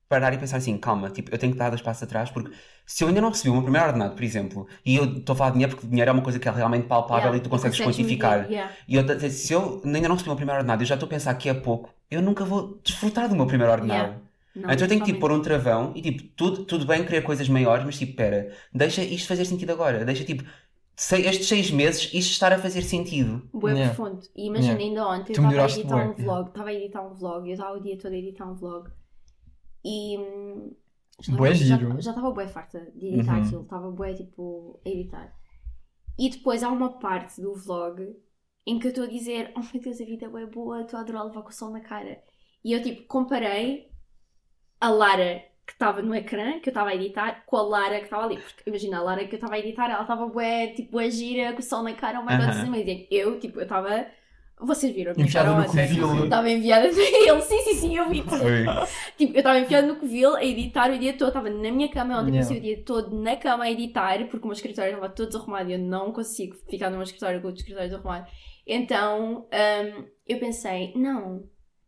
parar e pensar assim, calma, tipo, eu tenho que dar dois passos atrás porque se eu ainda não recebi o meu primeiro ordenado, por exemplo, e eu estou a falar de dinheiro porque dinheiro é uma coisa que é realmente palpável Yeah, e tu consegues quantificar. yeah. E eu, se eu ainda não recebi o meu primeiro ordenado e eu já estou a pensar que é pouco, eu nunca vou desfrutar do meu primeiro ordenado. Yeah. Não, então eu tenho que tipo, pôr um travão e tipo, tudo, tudo bem querer coisas maiores, mas tipo, pera, deixa isto fazer sentido agora. Deixa tipo, sei- estes seis meses isto estar a fazer sentido. Bué Yeah. profundo. E imagina, Yeah. ainda ontem eu estava a editar bué. um vlog, estava a editar um vlog, eu estava o dia todo a editar um vlog e já Bué estava- já- giro. Já estava bué farta de editar Uhum. aquilo, estava bué tipo a editar. E depois há uma parte do vlog em que eu estou a dizer, oh meu Deus, a vida é bué boa, estou a adorar levar com o sol na cara. E eu tipo comparei a Lara que estava no ecrã, que eu estava a editar, com a Lara que estava ali. Porque imagina, a Lara que eu estava a editar, ela estava bué, tipo, bué gira, com o sol na cara, Aham. this is amazing. Eu, tipo, eu estava... Vocês viram a cara no covil. Estava enviada ele, sim, sim, sim, eu vi. Tipo, eu estava enfiada no covil a editar o dia todo, estava na minha cama ontem, passei o dia todo na cama a editar, porque o meu escritório estava todo desarrumado e eu não consigo ficar no meu escritório com o escritório desarrumado. Então, hum, eu pensei, não,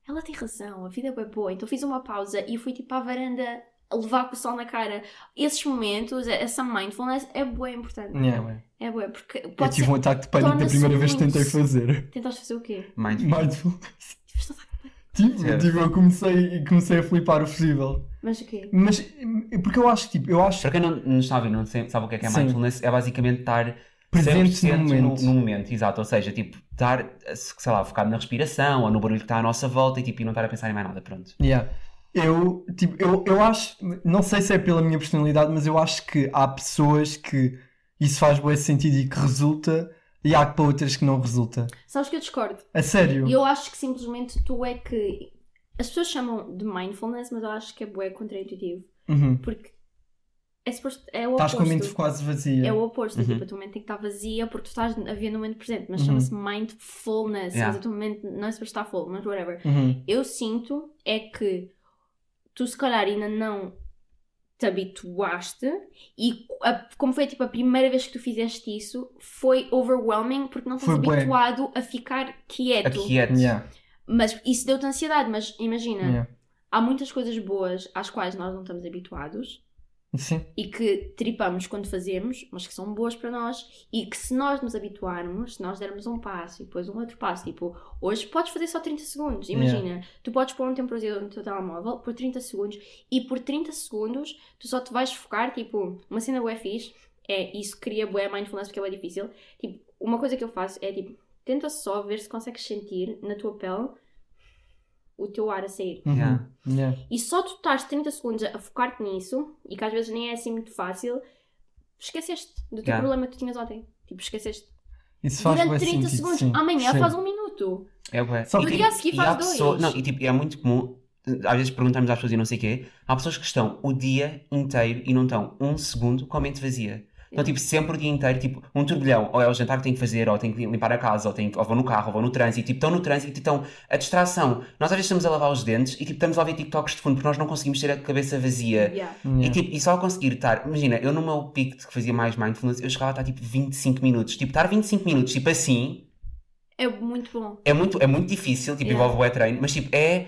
ela tem razão, a vida é bem boa. Então fiz uma pausa e fui tipo à varanda a levar com o sol na cara. Esses momentos, essa mindfulness é bem importante. Yeah. É bué, porque Eu tive ser... um ataque de pânico da primeira vez que tentei fazer. Tentaste fazer o quê? Mindful. Mindfulness. Tiveste um ataque de pânico. Tipo, Certo. tipo, eu comecei, comecei a flipar o possível. Mas o quê? Mas, porque eu acho, tipo, eu acho Para quem não, não está a ver, não sabe o que é que é Sim. mindfulness, é basicamente estar Presente 100% no momento. No, momento, exato. Ou seja, tipo, estar, sei lá, focado na respiração ou no barulho que está à nossa volta e, tipo, e não estar a pensar em mais nada, pronto. Yeah. Eu, tipo, eu, eu acho, não sei se é pela minha personalidade, mas eu acho que há pessoas que isso faz bom sentido e que resulta, e há para outras que não resulta. Sabes que eu discordo. A sério? E eu acho que simplesmente tu é que. As pessoas chamam de mindfulness, mas eu acho que é bué contraintuitivo. Uhum. Porque é, suposto, é o Estás com a mente oposto. quase vazia. É o oposto. Uhum. Tipo, a tua mente tem que estar vazia porque tu estás a ver no momento presente. Mas Uhum. chama-se mindfulness. Yeah. Mas a tua mente não é suposto estar full, mas whatever. Uhum. Eu sinto é que tu se calhar ainda não te habituaste e a- como foi tipo a primeira vez que tu fizeste isso foi overwhelming porque não estás habituado a ficar quieto. Aqui é. Yeah. Mas isso deu-te ansiedade, mas imagina, Yeah. há muitas coisas boas às quais nós não estamos habituados Sim. e que tripamos quando fazemos, mas que são boas para nós. E que se nós nos habituarmos, se nós dermos um passo e depois um outro passo, tipo, hoje podes fazer só 30 segundos, imagina, tu podes pôr um temporizador no teu telemóvel por 30 segundos e por 30 segundos tu só te vais focar, tipo, uma cena bué fixe, é isso cria bué mindfulness porque é bué difícil, tipo, uma coisa que eu faço é tipo, tenta só ver se consegues sentir na tua pele o teu ar a sair. Uhum. Yeah. Yeah. E só tu estás 30 segundos a focar-te nisso, e que às vezes nem é assim muito fácil, esqueceste do teu Yeah. problema que tu tinhas ontem. Tipo, esqueceste. Isso faz Durante bué 30 sentido, segundos. sim. Amanhã Sim. faz um minuto. É bué. Só E o que- dia a seguir e faz dois. pessoas- não, e tipo, é muito comum, às vezes perguntamos às pessoas e não sei o quê, há pessoas que estão o dia inteiro e não estão um segundo com a mente vazia. Então, tipo, sempre o dia inteiro, tipo, um turbilhão, ou é o jantar que tem que fazer, ou tem que limpar a casa, ou, tem, ou vão no carro, ou vão no trânsito, tipo, estão no trânsito, então, a distração. Nós às vezes estamos a lavar os dentes e, tipo, estamos a ouvir TikToks de fundo porque nós não conseguimos ter a cabeça vazia. Yeah. E, Yeah. tipo, e só conseguir estar, imagina, eu no meu pico de que fazia mais mindfulness, eu chegava a estar tipo 25 minutos. Tipo, estar 25 minutos, tipo assim, É muito bom. é muito, é muito difícil, tipo, Yeah. envolve o treino, mas tipo, é.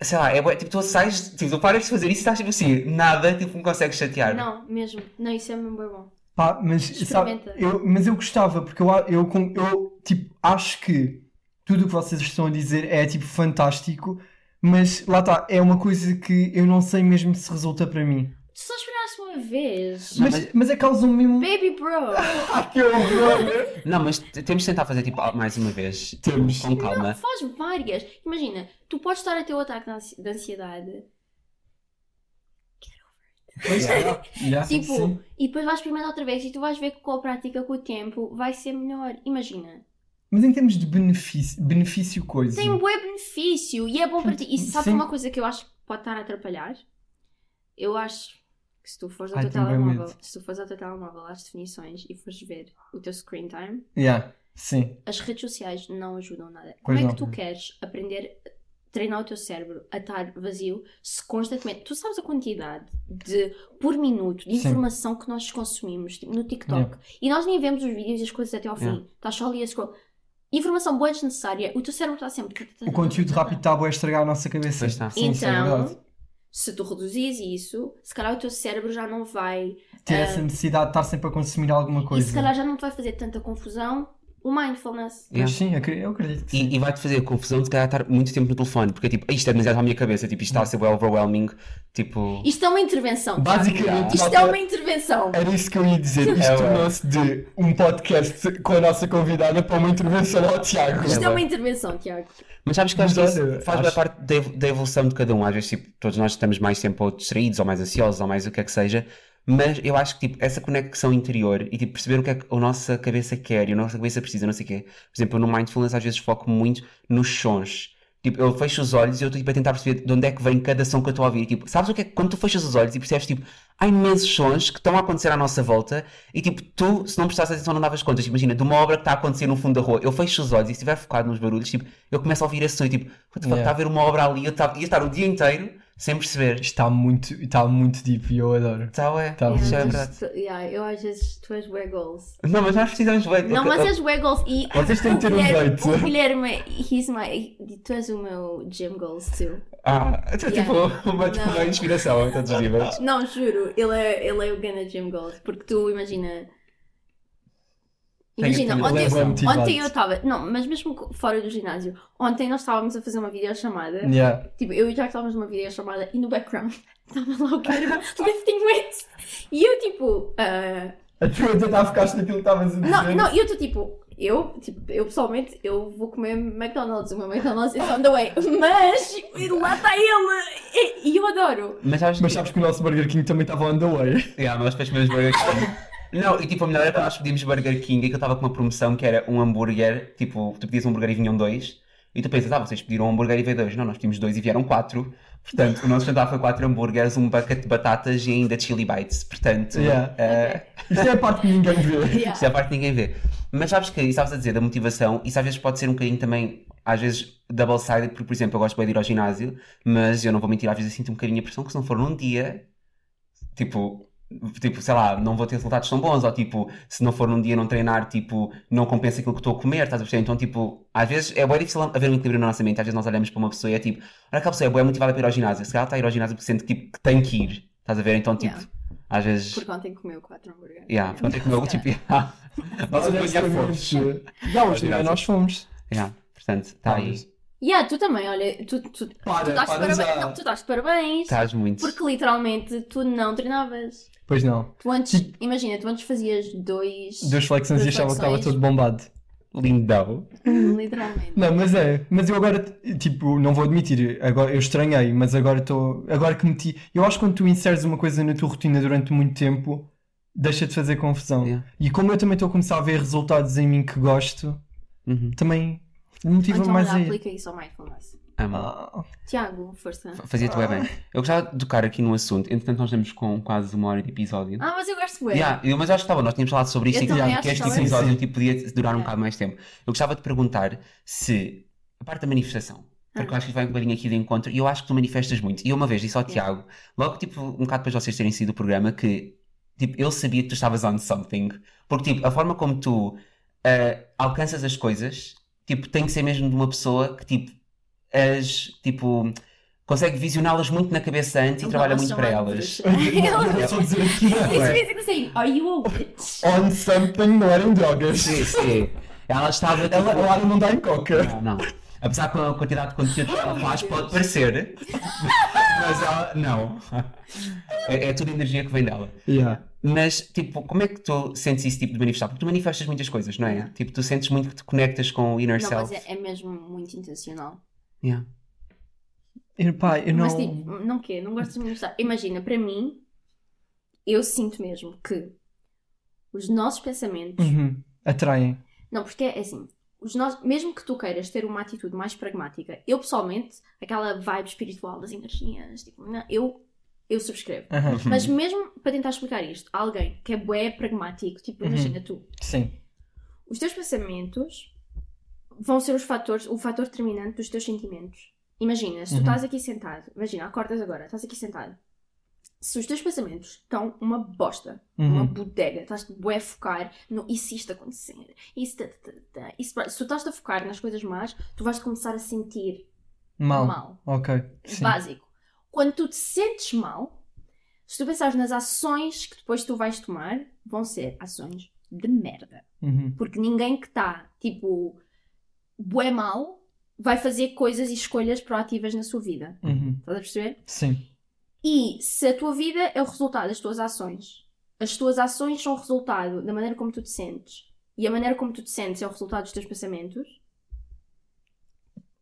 Sei lá, é bué- tipo, tu sais, tipo, tu paras de fazer isso e estás tipo assim, nada, tipo, me consegues chatear. Não, mesmo. Não, isso é mesmo bem bom. Pá, mas, sabe, eu, mas eu gostava, porque eu, eu, eu tipo, acho que tudo o que vocês estão a dizer é tipo fantástico, mas lá está, é uma coisa que eu não sei mesmo se resulta para mim. Tu só esperaste uma vez. Mas, mas é causa um mesmo. Baby bro. Que horror! Não, mas temos de tentar fazer tipo mais uma vez. Temos. Com calma. Faz várias. Imagina, tu podes estar a ter o ataque de ansiedade. Pois, yeah, Tipo, sim. e depois vais experimentar outra vez e tu vais ver que com a prática, com o tempo, vai ser melhor. Imagina. Mas em termos de benefício, benefício coisa. Tem um bom benefício e é bom para ti. E sabe Sim. uma coisa que eu acho que pode estar a atrapalhar? Eu acho que se tu fores ao Ai, teu tenho bem telemóvel, medo. se tu fores ao teu telemóvel às definições e fores ver o teu screen time, Yeah, sim. as redes sociais não ajudam nada. Pois Como é não. que tu queres aprender, treinar o teu cérebro a estar vazio se constantemente. Tu sabes a quantidade de, por minuto, de Sim. informação que nós consumimos tipo, no TikTok e nós nem vemos os vídeos e as coisas até ao fim. Yeah. Estás só ali a scroll. Informação boa desnecessária, o teu cérebro está sempre. O conteúdo rápido está a estragar a nossa cabeça. Está. Sim, isso é verdade. Então, se tu reduzires isso, se calhar o teu cérebro já não vai. Ter essa necessidade de estar sempre a consumir alguma E coisa. se calhar já não te vai fazer tanta confusão o mindfulness. Sim, eu acredito. E, e vai-te fazer confusão de se calhar estar muito tempo no telefone, porque tipo, isto é demasiado à minha cabeça, tipo, isto está a ser overwhelming, tipo. Isto é uma intervenção. Basicamente, Isto é uma intervenção. Era isso que eu ia dizer. Isto É, ué. tornou-se de um podcast com a nossa convidada para uma intervenção ao Tiago. Isto é uma intervenção, Tiago. Mas sabes que Mas olha, isso faz acho- parte da evolução de cada um. Às vezes, tipo, todos nós estamos mais tempo ou distraídos, ou mais ansiosos, ou mais o que é que seja. Mas eu acho que, tipo, essa conexão interior e, tipo, perceber o que é que a nossa cabeça quer e a nossa cabeça precisa, não sei o quê. Por exemplo, eu no Mindfulness às vezes foco muito nos sons. Tipo, eu fecho os olhos e eu estou, tipo, a tentar perceber de onde é que vem cada som que eu estou a ouvir. Tipo, sabes o que é que quando tu fechas os olhos e percebes, tipo, há imensos sons que estão a acontecer à nossa volta e, tipo, tu, se não prestasse atenção, não davas contas. Imagina, de uma obra que está a acontecer no fundo da rua, eu fecho os olhos e se estiver focado nos barulhos, tipo, eu começo a ouvir esse som e, tipo, what the fuck, está a haver uma obra ali, eu tava- ia estar o dia inteiro sem perceber. Está muito, está muito deep e eu adoro. Tá, ué, Tá, isso é Yeah, verdade. tu- yeah, eu às vezes tu és bué goals. Não, mas nós precisamos de Não, mas és bué goals e Vocês têm o de ter um jeito. O Guilherme, he's my, tu és o meu gym goals too. Ah, é tipo, Yeah. uma, tipo, uma inspiração em todos os níveis. Não, juro, ele é, ele é o Gana Gym Goals, porque tu imagina. Imagina, ontem, ontem eu estava. Não, mas mesmo fora do ginásio, ontem nós estávamos a fazer uma videochamada. Yeah. Tipo, eu e o Jack estávamos numa videochamada e no background estava lá o Guilherme lifting weights. E eu tipo. ah, A tua a tentar ficar naquilo que estavas a dizer. não, não, e eu estou tipo. Eu, tipo, eu pessoalmente, eu vou comer McDonald's, o meu McDonald's is on the way. Mas lá está ele! E, e eu adoro. Mas sabes Mas que- sabes que o nosso Burger King também estava on the way. Yeah, nós depois comemos Burger King. Não, e tipo, a melhor era quando nós pedimos Burger King e que eu estava com uma promoção que era um hambúrguer, tipo, tu pedias um hambúrguer e vinham dois. E tu pensas, ah, vocês pediram um hambúrguer e veio dois. Não, nós pedimos dois e vieram quatro. Portanto, o nosso jantar foi quatro hambúrgueres, um bucket de batatas e ainda chili bites. Portanto, Yeah. eh, Isto é a parte que ninguém vê. Yeah. isso é a parte que ninguém vê. Mas sabes que, e sabes a dizer, da motivação, isso às vezes pode ser um bocadinho também, às vezes, double-sided, porque, por exemplo, eu gosto bem de ir ao ginásio, mas eu não vou mentir, às vezes eu sinto um bocadinho a pressão que se não for num dia, tipo, tipo, sei lá, não vou ter resultados tão bons, ou tipo, se não for num dia não treinar, tipo, não compensa aquilo que estou a comer, estás a perceber? Então, tipo, às vezes é bem difícil haver um equilíbrio na nossa mente, às vezes nós olhamos para uma pessoa e é tipo, olha aquela pessoa é bem motivada para ir ao ginásio, se calhar está a ir ao ginásio porque sente tipo, que tem que ir, estás a ver? Então, tipo, Yeah. às vezes. Porque ontem comeu quatro hambúrgueres. Yeah, pronto, é que o meu, tipo, yeah. Nós fomos. Não, hoje também nós fomos. Yeah, portanto, está aí. Yeah, tu também, olha, tu, tu, tu Para, estás de para parabéns. já. Não, tu estás de parabéns. Estás muito. Porque literalmente tu não treinavas. Pois não. Tu antes, imagina, tu antes fazias dois. Duas flexões e achava que estava todo bombado. Lindão. Literalmente. Não, mas é. Mas eu agora, tipo, não vou admitir, agora, eu estranhei, mas agora estou. Agora que meti. Eu acho que quando tu inseres uma coisa na tua rotina durante muito tempo, deixa de fazer confusão. Yeah. E como eu também estou a começar a ver resultados em mim que gosto, Uhum. também motiva então mais já a. aplica isso ao mindfulness. Amo. Ah, Tiago, força. Fazia-te bem bem. Eu gostava de tocar aqui num assunto. Entretanto, nós estamos com quase uma hora de episódio. Ah, mas eu gosto bem. Yeah, eu- mas acho que estava, nós tínhamos falado sobre isto Eu e que que este episódio tipo, podia durar um bocado mais tempo. Eu gostava de perguntar se, a parte da manifestação, porque Ah. eu acho que vai um bocadinho aqui de encontro, e eu acho que tu manifestas muito. E eu uma vez disse ao Yeah. Tiago, logo tipo, um bocado depois de vocês terem sido o programa, que tipo, eu sabia que tu estavas on something. Porque tipo, a forma como tu ah, alcanças as coisas, tipo, tem que ser mesmo de uma pessoa que tipo, as, tipo, consegue visioná-las muito na cabeça antes e Ele trabalha muito a para elas. não Isso é? mesmo assim, are you a witch? On something não eram drogas. Sim, sim. Ela estava. Tipo, Ela, ela não dá em coca. Não, não. Apesar que a quantidade de conteúdo que ela faz pode parecer, mas ela. Não. É, é tudo energia que vem dela. Yeah. Mas, tipo, como é que tu sentes esse tipo de manifestar? Porque tu manifestas muitas coisas, não é? Tipo, tu sentes muito que te conectas com o inner Não, mas self. é, é mesmo muito intencional. Yeah. Eu, pá, eu não. Mas tipo, não quê? Não gostas de manifestar? Imagina, para mim, eu sinto mesmo que os nossos pensamentos. Uhum. Atraem. Não, porque é assim. Os nossos, mesmo que tu queiras ter uma atitude mais pragmática, eu pessoalmente, aquela vibe espiritual das energias, tipo, não, eu, eu subscrevo. Aham. Mas mesmo para tentar explicar isto, a alguém que é bué pragmático, tipo, Uhum. imagina tu, Sim. os teus pensamentos vão ser os fatores, o fator determinante dos teus sentimentos. Imagina, se tu Uhum. estás aqui sentado, imagina, acordas agora, estás aqui sentado. Se os teus pensamentos estão uma bosta, uma Uhum. bodega, estás bué a focar no e se isto acontecer, se, tá, tá, tá, e se, se tu estás a focar nas coisas más, tu vais começar a sentir Mal. mal. Ok. Sim. Básico. Quando tu te sentes mal, se tu pensares nas ações que depois tu vais tomar, vão ser ações de merda. Uhum. Porque ninguém que está, tipo, bué mal, vai fazer coisas e escolhas proativas na sua vida. Uhum. Estás a perceber? Sim. E se a tua vida é o resultado das tuas ações, as tuas ações são o resultado da maneira como tu te sentes, e a maneira como tu te sentes é o resultado dos teus pensamentos,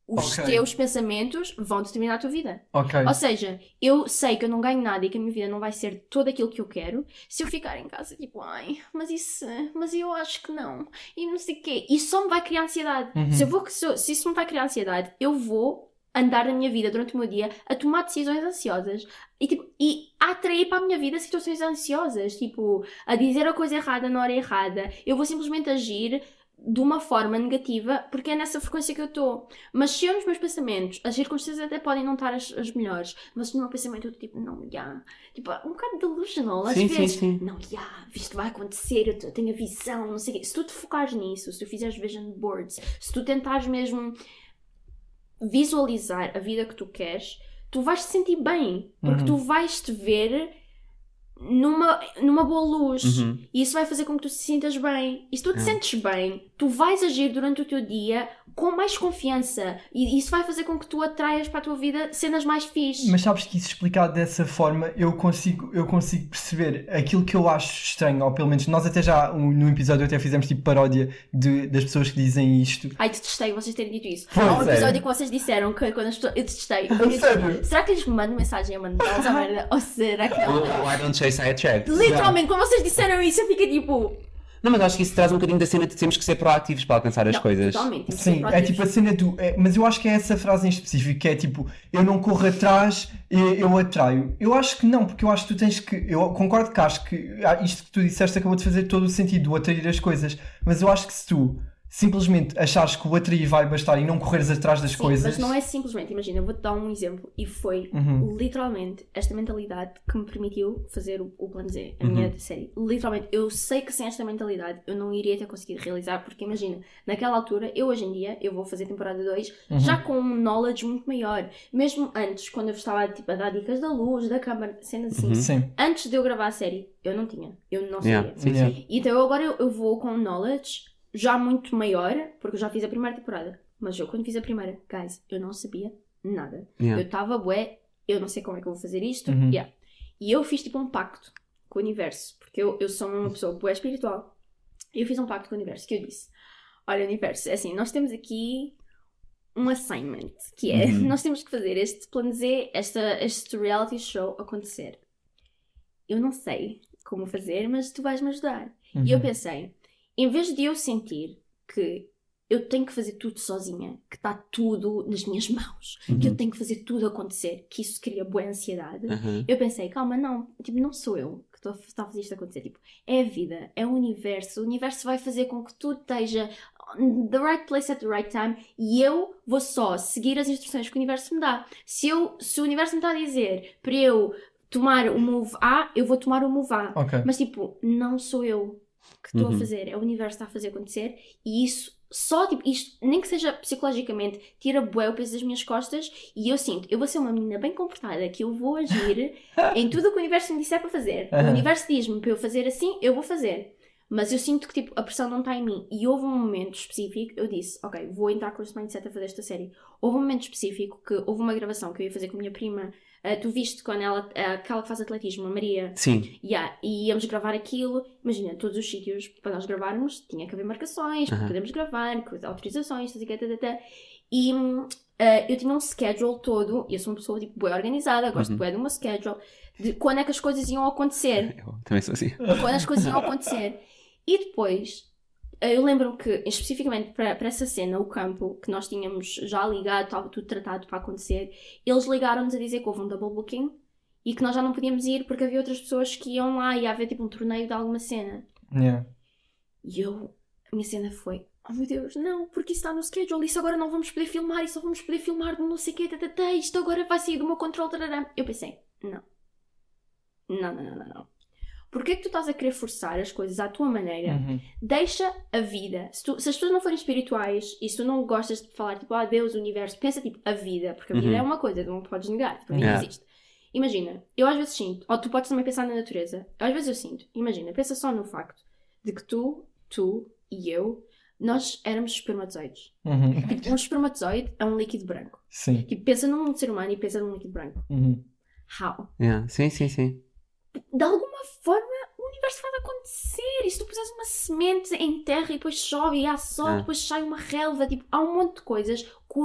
os Ok. teus pensamentos vão determinar a tua vida. Ok. Ou seja, eu sei que eu não ganho nada e que a minha vida não vai ser tudo aquilo que eu quero se eu ficar em casa tipo, ai, mas isso, mas eu acho que não, e não sei o quê. Isso só me vai criar ansiedade. Uhum. Se, eu vou, se, se isso me vai criar ansiedade, eu vou andar na minha vida durante o meu dia a tomar decisões ansiosas e, tipo, e a atrair para a minha vida situações ansiosas, tipo, a dizer a coisa errada na hora errada. Eu vou simplesmente agir de uma forma negativa porque é nessa frequência que eu estou. Mas se eu nos meus pensamentos, as circunstâncias até podem não estar as, as melhores, mas no meu pensamento eu estou tipo, não, já. Tipo, um bocado delusional às Sim, sim, vezes. sim. Não, já, isto vai acontecer, eu te- eu tenho a visão, não sei o quê. Se tu te focares nisso, se tu fizeres vision boards, se tu tentares mesmo visualizar a vida que tu queres, tu vais te sentir bem, porque Uhum. tu vais te ver numa, numa boa luz. Uhum. E isso vai fazer com que tu te sintas bem. E se tu te É. sentes bem, tu vais agir durante o teu dia com mais confiança. E isso vai fazer com que tu atraias para a tua vida cenas mais fixes. Mas sabes que isso explicado dessa forma, eu consigo, eu consigo perceber aquilo que eu acho estranho, ou pelo menos nós até já um, no episódio até fizemos tipo paródia de, das pessoas que dizem isto. Ai, detestei vocês terem dito isso. Foi, Há um sério? episódio que vocês disseram que quando as pessoas. Eu detestei. Eu disse, Sério? Será que eles me mandam mensagem a mandá-los à merda? Ou será que não? Why don't chase I attract? Literalmente, quando vocês disseram isso, eu fiquei tipo. Não, mas acho que isso traz um bocadinho da cena de temos que ser proativos para alcançar as não, coisas. Totalmente. Sim, é tipo a cena do. é, mas eu acho que é essa frase em específico, que é tipo, eu não corro atrás, eu, eu atraio. Eu acho que não, porque eu acho que tu tens que. Eu concordo que acho que ah, isto que tu disseste acabou de fazer todo o sentido, o atrair as coisas. Mas eu acho que se tu simplesmente achares que o atrair vai bastar e não correres atrás das Sim, coisas. Mas não é simplesmente, imagina, eu vou-te dar um exemplo e foi Uhum. literalmente esta mentalidade que me permitiu fazer o, o plano Z, a Uhum. minha série. Literalmente, eu sei que sem esta mentalidade eu não iria ter conseguido realizar, porque imagina, naquela altura, eu hoje em dia, eu vou fazer temporada 2 Uhum. já com um knowledge muito maior. Mesmo antes, quando eu estava tipo, a dar dicas da luz, da câmara, cenas assim. Uhum. Sim. Antes de eu gravar a série, eu não tinha. Eu não sabia. Yeah, sim, Yeah. sim. Então agora eu, eu vou com knowledge já muito maior, porque eu já fiz a primeira temporada. Mas eu quando fiz a primeira, guys, eu não sabia nada. Yeah. Eu estava bué, eu não sei como é que eu vou fazer isto. Uhum. Yeah. E eu fiz tipo um pacto com o universo, porque eu, eu sou uma pessoa bué espiritual. E eu fiz um pacto com o universo, que eu disse, olha universo, é assim, nós temos aqui um assignment, que é, Uhum. nós temos que fazer este plano Z, esta, este reality show acontecer. Eu não sei como fazer, mas tu vais me ajudar. E eu Uhum. pensei, em vez de eu sentir que eu tenho que fazer tudo sozinha, que está tudo nas minhas mãos, que eu Uhum. tenho que fazer tudo acontecer, que isso cria boa ansiedade, Uhum. eu pensei, calma, não, tipo, não sou eu que estou a a fazer isto acontecer, tipo, é a vida, é o universo, o universo vai fazer com que tudo esteja the right place at the right time e eu vou só seguir as instruções que o universo me dá. Se, eu, se o universo me está a dizer para eu tomar o move A, eu vou tomar o move A. Ok. Mas tipo, não sou eu que estou Uhum. a fazer, é o universo que está a fazer acontecer e isso só tipo isto, nem que seja psicologicamente, tira bué o peso das minhas costas e eu sinto, eu vou ser uma menina bem comportada que eu vou agir em tudo o que o universo me disser para fazer. O Aham. universo diz-me para eu fazer assim, eu vou fazer. Mas eu sinto que tipo, a pressão não está em mim. E houve um momento específico, eu disse, ok, vou entrar com este mindset a fazer esta série. Houve um momento específico que houve uma gravação que eu ia fazer com a minha prima. Ah, tu viste quando ela, ah, aquela que faz atletismo, a Maria, Sim. Yeah, e íamos gravar aquilo, imagina, todos os sítios para nós gravarmos, tinha que haver marcações, para Aham. podermos gravar, com as autorizações, tata, tata, tata. E eh, eu tinha um schedule todo, e eu sou uma pessoa tipo, bem organizada, gosto Uhum. bué do meu schedule, de quando é que as coisas iam acontecer Eu também sou assim. quando as coisas iam acontecer. E depois, eu lembro-me que, especificamente para, para essa cena, o campo, que nós tínhamos já ligado, estava tudo tratado para acontecer, eles ligaram-nos a dizer que houve um double booking e que nós já não podíamos ir porque havia outras pessoas que iam lá e ia haver tipo um torneio de alguma cena. Yeah. E eu, a minha cena foi. Oh meu Deus, não, porque isso está no schedule, isso agora não vamos poder filmar, isso só vamos poder filmar no não sei o quê, isto agora vai sair do meu controle, tarará. Eu pensei, não. Não, não, não, não, não. Porquê que tu estás a querer forçar as coisas à tua maneira? Uhum. Deixa a vida. Se, tu- se as pessoas não forem espirituais e se tu não gostas de falar tipo, ah, Deus, o universo, pensa tipo, a vida, porque a vida Uhum. é uma coisa, não podes negar, tipo, a vida Yeah. existe. Imagina, eu às vezes sinto, ou tu podes também pensar na natureza, às vezes eu sinto, imagina, pensa só no facto de que tu, tu e eu, nós éramos espermatozoides. Uhum. Tipo, um espermatozoide é um líquido branco. Sim. Tipo, pensa num ser humano e pensa num líquido branco. Uhum. How? Yeah. Sim, sim, sim. De alguma forma o universo vai acontecer. E se tu puseres uma semente em terra e depois chove e há sol, Ah. depois sai uma relva, tipo, há um monte de coisas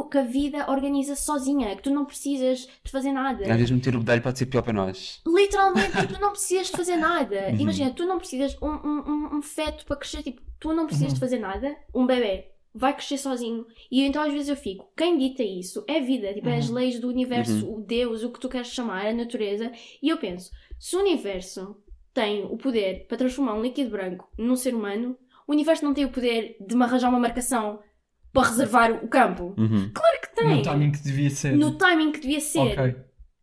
que a vida organiza sozinha, que tu não precisas de fazer nada. Às vezes meter o bedelho pode ser pior para nós. Literalmente, tipo, tu não precisas de fazer nada. Uhum. Imagina, tu não precisas um, um, um, um feto para crescer, tipo, tu não precisas Uhum. de fazer nada, um bebê. Vai crescer sozinho. E então às vezes eu fico, quem dita isso é vida, tipo, é as Uhum. leis do universo, o Deus, o que tu queres chamar, a natureza. E eu penso, se o universo tem o poder para transformar um líquido branco num ser humano, o universo não tem o poder de me arranjar uma marcação para reservar o campo. Uhum. Claro que tem! No timing que devia ser. No timing que devia ser. Ok.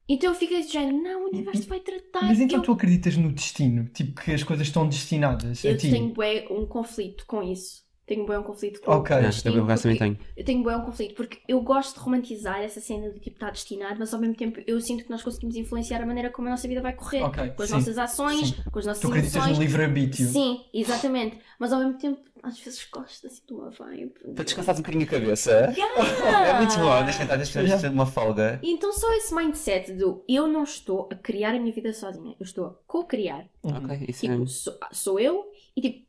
Então eu fiquei de género, não, o universo vai tratar. Mas então eu tu acreditas no destino? Tipo, que as coisas estão destinadas a Eu ti? tenho bué um conflito com isso. Tenho bué um conflito com Ok. o Yeah, destino, eu por acaso também tenho. Eu tenho um conflito porque eu gosto de romantizar essa cena de tipo estar destinado, mas ao mesmo tempo eu sinto que nós conseguimos influenciar a maneira como a nossa vida vai correr. Ok, Com as sim, nossas ações, sim. com as nossas Tu acreditas no livre-arbítrio? Sim, exatamente. Mas ao mesmo tempo, às vezes gosto assim de uma vibe. Para descansar um bocadinho a cabeça. Yeah! É muito bom, deixa eu deixa Yeah. uma folga. E Então só esse mindset do eu não estou a criar a minha vida sozinha, eu estou a co-criar. Ok, isso é. Tipo, sou, sou eu e tipo,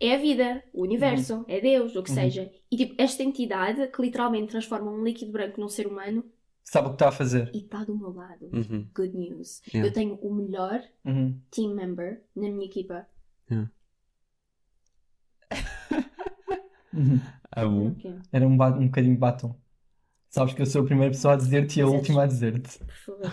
é a vida, o universo, é Deus, o que Uhum. seja. E tipo, esta entidade que literalmente transforma um líquido branco num ser humano Sabe o que está a fazer? e está do meu lado. Uhum. Good news. Yeah. Eu tenho o melhor Uhum. team member na minha equipa. Uhum. Amo. Ok, Era um, um bocadinho de batom. Sabes que eu sou a primeira pessoa a dizer-te e a és- última a dizer-te. Por favor.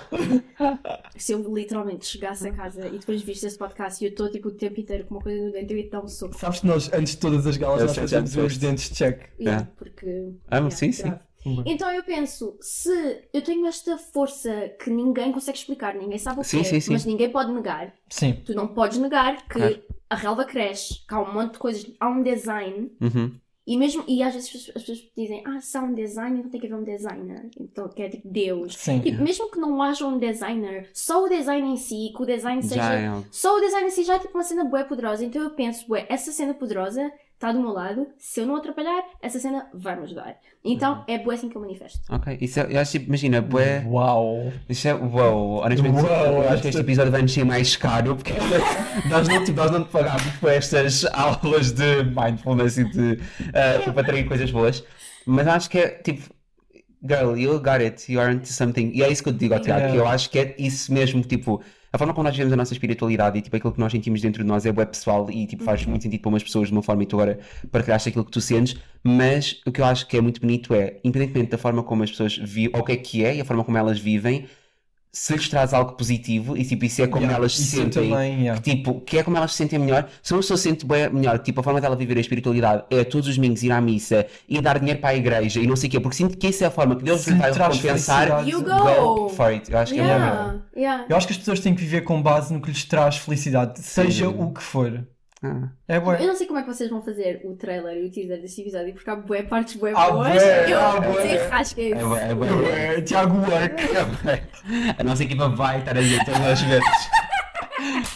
Se eu literalmente chegasse a casa e depois viste esse podcast e eu estou tipo o tempo inteiro com uma coisa no dente, eu ia te dar um soco. Sabes que nós, antes de todas as galas, Eu nós sei, já fazemos os dentes check. Yeah, Yeah. Porque. Ah, yeah, sim, sim. grave. Então eu penso, se eu tenho esta força que ninguém consegue explicar, ninguém sabe o que Sim, é, sim, sim. mas ninguém pode negar, Sim. tu não podes negar que Claro. a relva cresce, que há um monte de coisas, há um design, Uhum. E mesmo, e às vezes as pessoas dizem, ah, se há um design, então tem que haver um designer, então que é tipo Deus. Sim. Tipo, mesmo que não haja um designer, só o design em si, que o design seja é só o design em si já é tipo uma cena bué poderosa. Então eu penso, bué, essa cena poderosa está do meu lado. Se eu não atrapalhar, essa cena vai me ajudar. Então é bué assim que eu manifesto. Ok, isso é, eu acho tipo, imagina, bué. Uau! Isso é uau, honestamente, Uau, eu acho que este episódio vai nos ser mais caro porque nós não, tipo, nós não te pagámos por estas aulas de mindfulness e de ah, tipo, para terem coisas boas, mas acho que é tipo, girl, you got it, you are into something, e é isso que eu te digo ao Tiago, Yeah. que eu acho que é isso mesmo, tipo, a forma como nós vivemos a nossa espiritualidade e tipo, aquilo que nós sentimos dentro de nós é web pessoal e tipo, faz muito sentido para umas pessoas de uma forma e tu agora partilhaste aquilo que tu sentes, mas o que eu acho que é muito bonito é, independentemente da forma como as pessoas vivem, ou o que é que é e a forma como elas vivem, se lhes traz algo positivo e tipo, isso é como Yeah, elas se sentem. também, yeah. que, tipo, que é como elas se sentem melhor. Se uma pessoa se sente bem melhor, tipo, a forma dela viver a espiritualidade é todos os domingos ir à missa e dar dinheiro para a igreja e não sei o quê, porque sinto que isso é a forma que Deus Se lhe vai recompensar. You Go go! for it. Eu acho que é. Yeah, yeah. Eu acho que as pessoas têm que viver com base no que lhes traz felicidade, seja Sim. o que for. Ah. É Eu bué. não sei como é que vocês vão fazer o trailer e o teaser deste episódio, porque há bué partes bué Há boas. bué, eu há bué. desenrasquei. É bom, é bom. É, Tiago Work. A nossa equipa vai estar a dizer todas as vezes.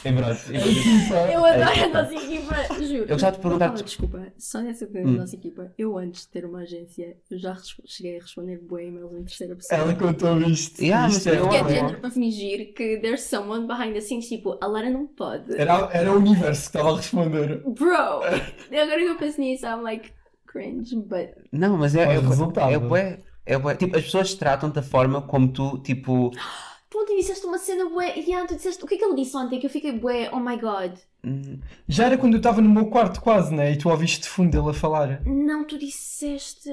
E pronto. e pronto. Eu adoro a nossa equipa, juro. Eu gostava de perguntar- Ah, desculpa, só nessa coisa Hum. da nossa equipa. Eu antes de ter uma agência, eu já cheguei a responder bué e-mails em terceira pessoa. Ela contou isto. Yeah, Isto é eu Que é género para fingir que there's someone behind the scenes, tipo, a Lara não pode. Era, era o universo que estava a responder. Bro! Agora que eu penso nisso, I'm like, cringe, but. Não, mas é, Mas é, resultava. é, bué- é bué- tipo, as pessoas tratam da forma como tu, tipo, Tu ontem disseste uma cena bué. Yeah, tu disseste. O que é que ele disse ontem? Que eu fiquei bué. Oh my god. hum, Já era quando eu estava no meu quarto quase, né? E tu ouviste de fundo ele a falar. Não, tu disseste.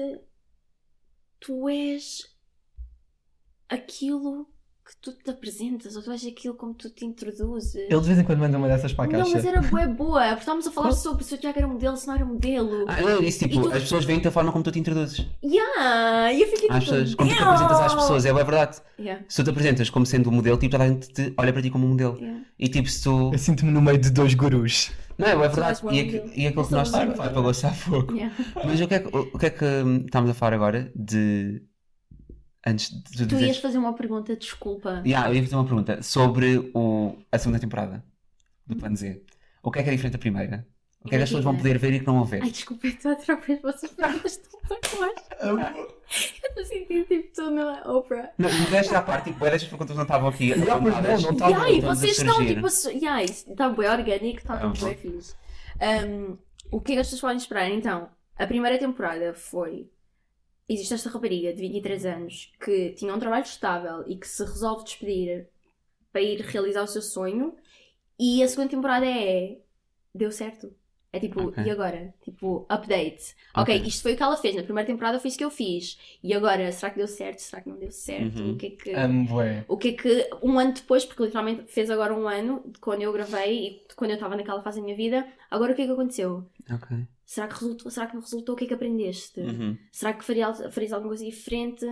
Tu és. aquilo que tu te apresentas, ou tu és aquilo como tu te introduzes. Ele de vez em quando manda uma dessas para a Não, caixa. mas era bué boa, porque estávamos a falar sobre se o Tiago era modelo, se não era modelo. Ah, não, eu disse, tipo, tu- as pessoas veem-te da forma como tu te introduzes. Yeah! E eu fiquei tipo. pessoas, como tu te apresentas às pessoas, é bué verdade. Yeah, Se tu te apresentas como sendo um modelo, tipo, toda a gente te olha para ti como um modelo. yeah. E tipo, se tu. Eu sinto-me no meio de dois gurus. Não, é verdade. E, e aquilo que Eu nós. apagou-se há pouco. Yeah. Mas o que é que, o, o que, é que hum, estamos a falar agora de. Antes de tu Tu dizeres- ias fazer uma pergunta, desculpa. Yeah, eu ia fazer uma pergunta sobre o, a segunda temporada do Plano Z. O que é que é diferente da primeira? O que é que as pessoas vão poder ver e que não vão ver? Ai, desculpa, eu estou outra vez, vocês perguntas estão mais. Eu estou sentindo tipo, estou na Oprah. Não, esta à parte, tipo, estas perguntas não estavam aqui apontadas. não, não estavam. E todas a vocês estão tipo. Yeah, está bem orgânico, está tudo bem fixe. Um, o que é que as pessoas podem esperar? Então, a primeira temporada foi. Existe esta rapariga de 23 anos que tinha um trabalho estável e que se resolve despedir para ir realizar o seu sonho. E a segunda temporada é. Deu certo. É tipo, Ok. e agora? Tipo, update. Ok, Ok. isto foi o que ela fez. Na primeira temporada foi isso que eu fiz. E agora, será que deu certo? Será que não deu certo? Uhum. O que é que. Amo, bué. O que é que um ano depois, porque literalmente fez agora um ano de quando eu gravei e de quando eu estava naquela fase da minha vida, agora o que é que aconteceu? Ok. Será que resultou? Será que não resultou? O que é que aprendeste? Uhum. Será que faria, farias alguma coisa diferente?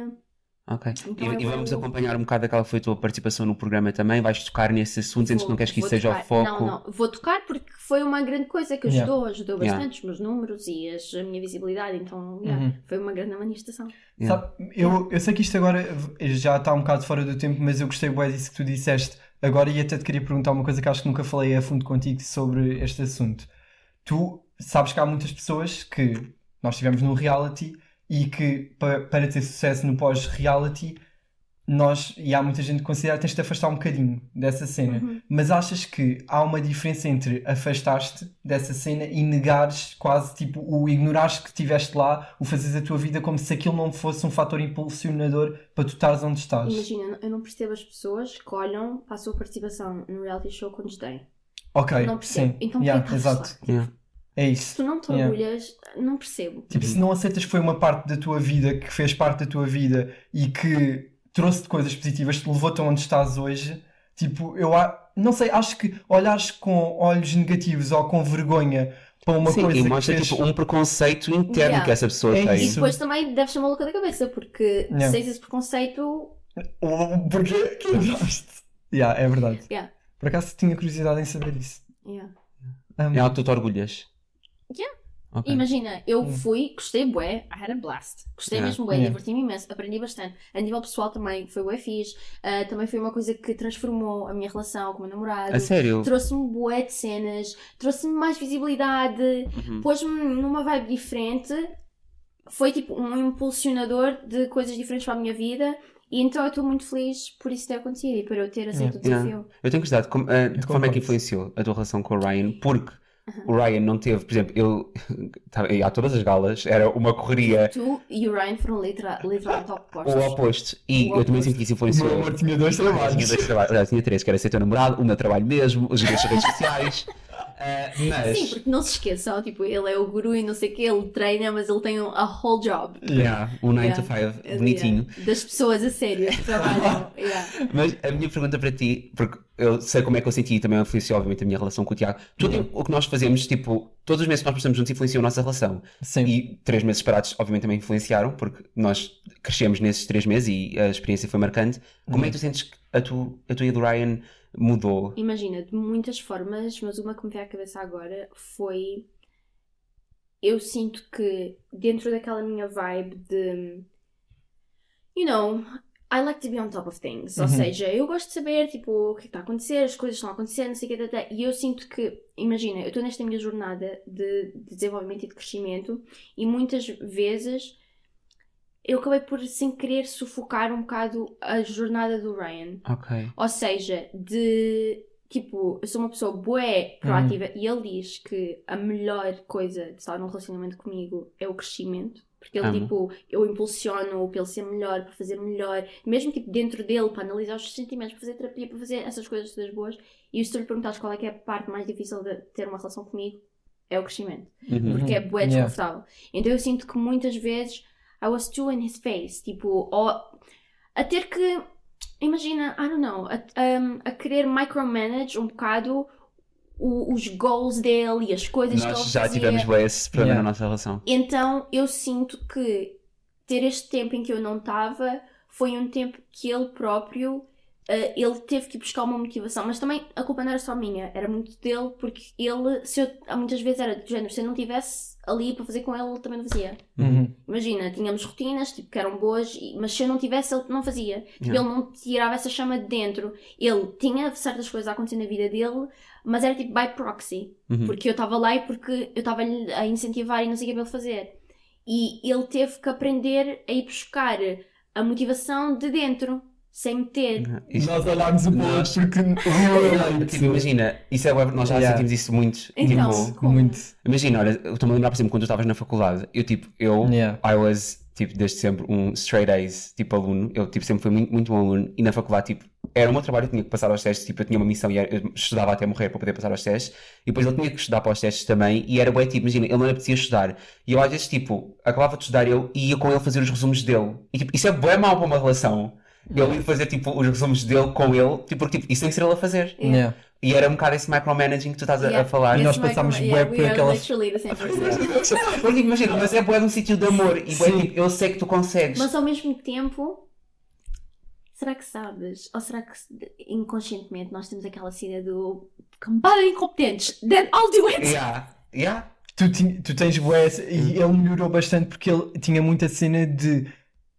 Ok. Então e, e vamos vou- acompanhar um bocado aquela que foi a tua participação no programa também. Vais tocar nesses assuntos, antes não queres que isso vou seja tocar. o foco. Não, não. Vou tocar porque foi uma grande coisa que Yeah. ajudou. Ajudou Yeah. bastante os meus números e as- a minha visibilidade. Então, yeah, Uhum. foi uma grande manifestação. Yeah. Sabe, eu, eu sei que isto agora já está um bocado fora do tempo, mas eu gostei bué disso que tu disseste agora e até te queria perguntar uma coisa que acho que nunca falei a fundo contigo sobre este assunto. Tu sabes que há muitas pessoas que nós estivemos no reality e que pa- para ter sucesso no pós-reality nós, e há muita gente que considera que tens de te afastar um bocadinho dessa cena. Uhum. Mas achas que há uma diferença entre afastaste dessa cena e negares quase tipo o ignorares que estiveste lá, o fazeres a tua vida como se aquilo não fosse um fator impulsionador para tu estares onde estás? Imagina, eu não percebo as pessoas que olham para a sua participação no reality show quando têm. Ok, não percebo. sim, Então, yeah, estás exato. Yeah. É Se isso. tu não te Yeah. orgulhas, não percebo. Tipo, se não aceitas que foi uma parte da tua vida, que fez parte da tua vida e que trouxe-te coisas positivas, te levou-te onde estás hoje, tipo, eu a- não sei, acho que olhares com olhos negativos ou com vergonha para uma Sim, coisa e que mostra fez... tipo, um preconceito interno Yeah. que essa pessoa É tem. E isso. depois também deves ser maluca da cabeça, porque Yeah. se tens esse preconceito. Porquê que? Yeah, é verdade. Yeah. Por acaso tinha curiosidade em saber isso. Yeah. Um, É que tu te orgulhas. Yeah. Ok. Imagina, eu Hum. fui, gostei bué, I had a blast. Gostei Yeah. mesmo bué, Yeah. diverti-me imenso, aprendi bastante. A nível pessoal também foi bué fixe. Ah, também foi uma coisa que transformou a minha relação com o meu namorado. A sério? Trouxe-me bué de cenas, trouxe-me mais visibilidade, Uhum. pôs-me numa vibe diferente. Foi tipo um impulsionador de coisas diferentes para a minha vida. E então eu estou muito feliz por isso ter acontecido e por eu ter aceito o Yeah. desafio. Eu tenho curiosidade, como, eh, de forma é que influenciou a tua relação com o Ryan? Porque o Ryan não teve, por exemplo, ia a todas as galas, era uma correria Tu e o Ryan foram literal- literalmente opostos. o oposto. E O eu também sinto que isso o influenciou. meu amor tinha dois Tinha trabalhos. dois trabalhos, tinha três, que era ser teu namorado, o meu trabalho mesmo, os redes redes sociais. Eh, mas. Sim, porque não se esqueçam, tipo, ele é o guru e não sei o que, ele treina, mas ele tem um, a whole job. Yeah, um 9 to Yeah. 5, bonitinho. Yeah. Das pessoas a sério que trabalham. yeah. Mas a minha pergunta para ti, porque eu sei como é que eu senti e também influenciou, obviamente, a minha relação com o Tiago. Tudo o que nós fazemos, tipo, todos os meses que nós passamos juntos influenciam a nossa relação. Sim. E três meses separados, obviamente, também influenciaram, porque nós crescemos nesses três meses e a experiência foi marcante. Como é que tu sentes que a, tu, a tua e a do Ryan mudou? Imagina, de muitas formas, mas uma que me veio à cabeça agora foi. Eu sinto que dentro daquela minha vibe de. You know, I like to be on top of things. Ou Uhum. seja, eu gosto de saber, tipo, o que é que está a acontecer, as coisas estão a acontecer, não sei o que, tata. e eu sinto que, imagina, eu estou nesta minha jornada de, de desenvolvimento e de crescimento, e muitas vezes eu acabei por, sem querer, sufocar um bocado a jornada do Ryan. Ok. Ou seja, de tipo, eu sou uma pessoa bué proativa e ele diz que a melhor coisa de estar num relacionamento comigo é o crescimento. Porque ele, Amo. tipo, eu impulsiono para ele ser melhor, para fazer melhor, mesmo tipo dentro dele, para analisar os sentimentos, para fazer terapia, para fazer essas coisas todas boas. E se tu lhe perguntares qual é que é a parte mais difícil de ter uma relação comigo, é o crescimento. Uhum. Porque é bué Yeah. desconfortável. Então eu sinto que muitas vezes I was too in his face, tipo, ou a ter que, imagina, I don't know, a, um, a querer micromanage um bocado o- os goals dele e as coisas que ele Nós já fazia. tivemos bem esse problema Yeah. na nossa relação. Então eu sinto que ter este tempo em que eu não estava foi um tempo que ele próprio eh, ele teve que buscar uma motivação, mas também a culpa não era só minha, era muito dele, porque ele, se eu, há muitas vezes era do género, se eu não tivesse ali para fazer com ele, ele também não fazia. Uhum. Imagina, tínhamos rotinas tipo, que eram boas, mas se eu não tivesse, ele não fazia. Tipo, Yeah. Ele não tirava essa chama de dentro. Ele tinha certas coisas a acontecer na vida dele, mas era tipo by proxy. Uhum. Porque eu estava lá e porque eu estava a incentivar e não sei o que é para ele fazer. E ele teve que aprender a ir buscar a motivação de dentro, sem meter. Isto- Nós olhámos o outro porque Tipo, imagina, isso é, web- nós já Yeah. sentimos isso muito. Então, Tipo, muito. imagina, olha, eu estou-me a lembrar, por exemplo, quando tu estavas na faculdade, eu tipo, eu, Yeah. I was, tipo, desde sempre um straight A's, tipo, aluno, eu, tipo, sempre fui muito, muito bom aluno, e na faculdade, tipo, era o meu trabalho, eu tinha que passar aos testes, tipo, eu tinha uma missão e era- eu estudava até morrer para poder passar aos testes, e depois ele tinha que estudar para os testes também, e era bem, tipo, imagina, ele não lhe apetecia estudar, e eu às vezes, tipo, acabava de estudar eu e ia com ele fazer os resumos dele, e tipo, isso é bem mau para uma relação. Eu ia fazer tipo os resumos dele com ele, tipo, porque tipo, isso tem que ser ele a fazer. Yeah. E era um bocado esse micromanaging que tu estás a- a, Yeah. falar. E nós passámos yeah, bué por are aquela- literally the same person. Porque imagina, mas é bué num sítio de amor e bué, tipo, eu sei que tu consegues. Mas ao mesmo tempo, será que sabes? Ou será que inconscientemente nós temos aquela cena do cambada de incompetentes? Then I'll do it! Yeah. Yeah. Tu, tu tens bué, essa- e ele melhorou bastante porque ele tinha muita cena de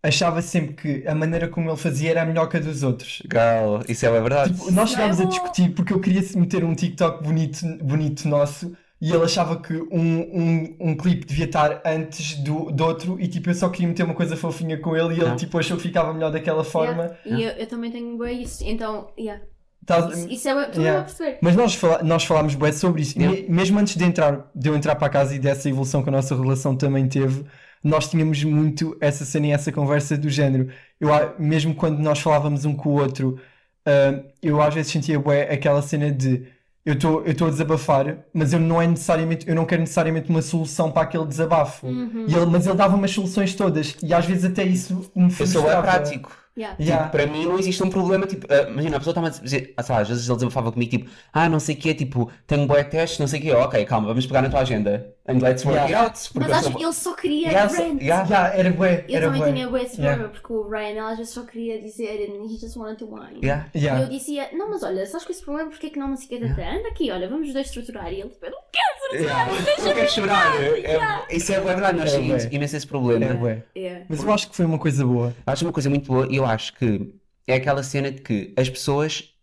achava sempre que a maneira como ele fazia era a melhor que a dos outros. Girl, isso é verdade. Tipo, nós chegámos a discutir porque eu queria meter um TikTok bonito, bonito nosso e ele achava que um, um, um clipe devia estar antes do, do outro e tipo eu só queria meter uma coisa fofinha com ele e ele Ah. tipo achou que ficava melhor daquela forma. Yeah. E eu, eu também tenho bem isso. Então, yeah. Tá- Isso, isso é tu Yeah. a perceber. Mas nós, fala- nós falámos bué sobre isso. Yeah. Me- Mesmo antes de, entrar, de eu entrar para casa e dessa evolução que a nossa relação também teve, nós tínhamos muito essa cena e essa conversa do género. Eu, mesmo quando nós falávamos um com o outro, ah, eu às vezes sentia bué aquela cena de eu estou eu estou a desabafar, mas eu não é necessariamente, eu não quero necessariamente uma solução para aquele desabafo. Uhum. E ele- mas ele dava umas soluções todas e às vezes até isso me Eu sou é prático. Yeah. Yeah. Tipo, para mim não existe um problema, tipo, ah, imagina, a pessoa estava a dizer, ah, lá, às vezes ele desabafava comigo, tipo, ah, não sei o quê, tipo, tenho boé testes, não sei o quê, ok, calma, vamos pegar na tua agenda, and let's work Yeah. out. porque Mas acho que ele só queria Yeah, rant. yeah. Yeah, era bué, Eu era também bué. tinha bué esse Yeah. problema, porque o Ryan, ela às vezes só queria dizer and he just wanted to whine. Yeah. Yeah. E eu dizia, não, mas olha, sabes que esse problema, porque é que não se quer yeah. Anda aqui, olha, vamos os dois estruturar. E ele, tipo, eu não quero estruturar, Yeah. deixa-me Não quero chorar. É- Yeah. Isso é verdade, nós É temos bué. imenso esse problema. Era bué. Yeah. Mas eu acho que foi uma coisa boa. Acho uma coisa muito boa e eu acho que é aquela cena de que as pessoas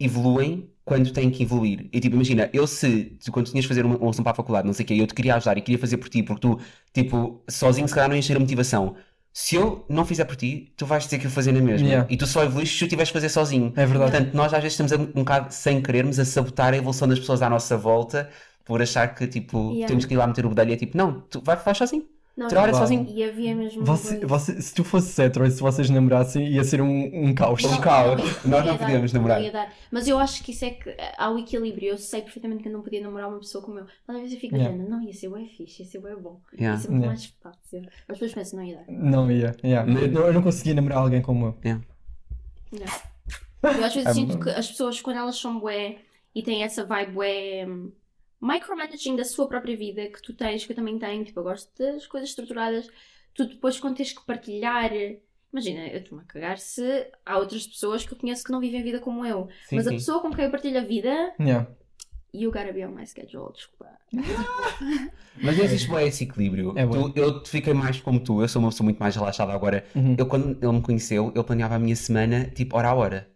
evoluem quando têm que evoluir. E tipo, imagina, eu se, tu, quando tinhas de fazer uma uma lição para a faculdade, não sei o quê, eu te queria ajudar e queria fazer por ti, porque tu, tipo, sozinho se calhar não ias ter a motivação. Se eu não fizer por ti, tu vais ter que o fazer na mesma. Yeah. E tu só evoluís se o tiveres que fazer sozinho. É verdade. Portanto, nós às vezes estamos a, um bocado, sem querermos, a sabotar a evolução das pessoas à nossa volta por achar que, tipo, Yeah. temos que ir lá meter o bedelho e é tipo, não, tu vai, faz sozinho. Não, e- sozinho. E havia mesmo. Você, você, se tu fosse hetero e se vocês namorassem, ia ser um, um caos. Um caos. Nós não podíamos namorar. Mas eu acho que isso é que eh, há o equilíbrio. Eu sei perfeitamente que eu não podia namorar uma pessoa como eu. Mas às vezes eu fico Yeah. dizendo, não, ia ser bem fixe, ia ser bem bom. Yeah. Ia ser muito Yeah. mais fácil. Mas depois penso, não ia dar. Não ia. yeah. Mas- Eu, não, eu não conseguia namorar alguém como eu. Não. Eu às vezes É sinto bom. que as pessoas, quando elas são bué e têm essa vibe bué hum, micromanaging da sua própria vida, que tu tens, que eu também tenho, tipo, eu gosto das coisas estruturadas, tu depois quando tens que partilhar. Imagina, eu estou-me a cagar se há outras pessoas que eu conheço que não vivem a vida como eu. Sim, mas a sim. pessoa com quem eu partilho a vida, Yeah. you gotta be on my schedule, desculpa. Mas não existe bem esse equilíbrio. É Tu- eu fiquei mais como tu, eu sou uma pessoa muito mais relaxada agora. Uhum. Eu, quando ele me conheceu, eu planeava a minha semana, tipo, hora a hora.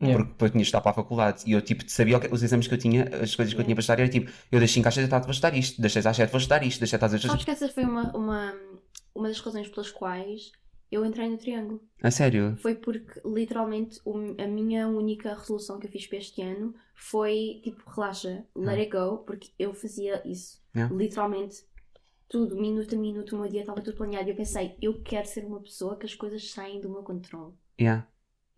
Yeah. Porque depois tinha de estar para a faculdade. E eu, tipo, sabia os exames que eu tinha, as coisas que eu tinha para estudar, era tipo, eu das 5 às 6 da tarde vou estudar isto, das 6 às 7 vou estudar isto, das 7 às 8 Sabes que essa foi uma, uma, uma das razões pelas quais eu entrei no triângulo. A sério? Foi porque, literalmente, a minha única resolução que eu fiz para este ano foi tipo, relaxa, let it go, porque eu fazia isso. Yeah. Literalmente, tudo, minuto a minuto, o meu dia estava tudo planeado. E eu pensei, eu quero ser uma pessoa que as coisas saem do meu controle. Yeah.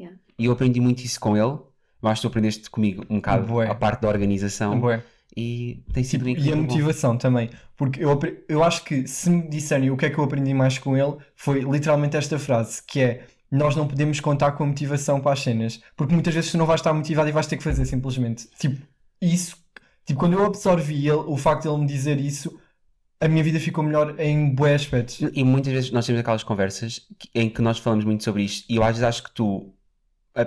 Yeah. E eu aprendi muito isso com ele. Eu acho que tu aprendeste comigo um bocado a parte da organização. E tem sido Tipo, e a equilíbrio bom. motivação também. Porque eu, eu acho que se me disserem o que é que eu aprendi mais com ele, foi literalmente esta frase, que é nós não podemos contar com a motivação para as cenas. Porque muitas vezes tu não vais estar motivado e vais ter que fazer simplesmente. Tipo, isso. Tipo, quando eu absorvi ele, o facto de ele me dizer isso, a minha vida ficou melhor em bué aspectos. E muitas vezes nós temos aquelas conversas em que nós falamos muito sobre isto e eu às vezes acho que tu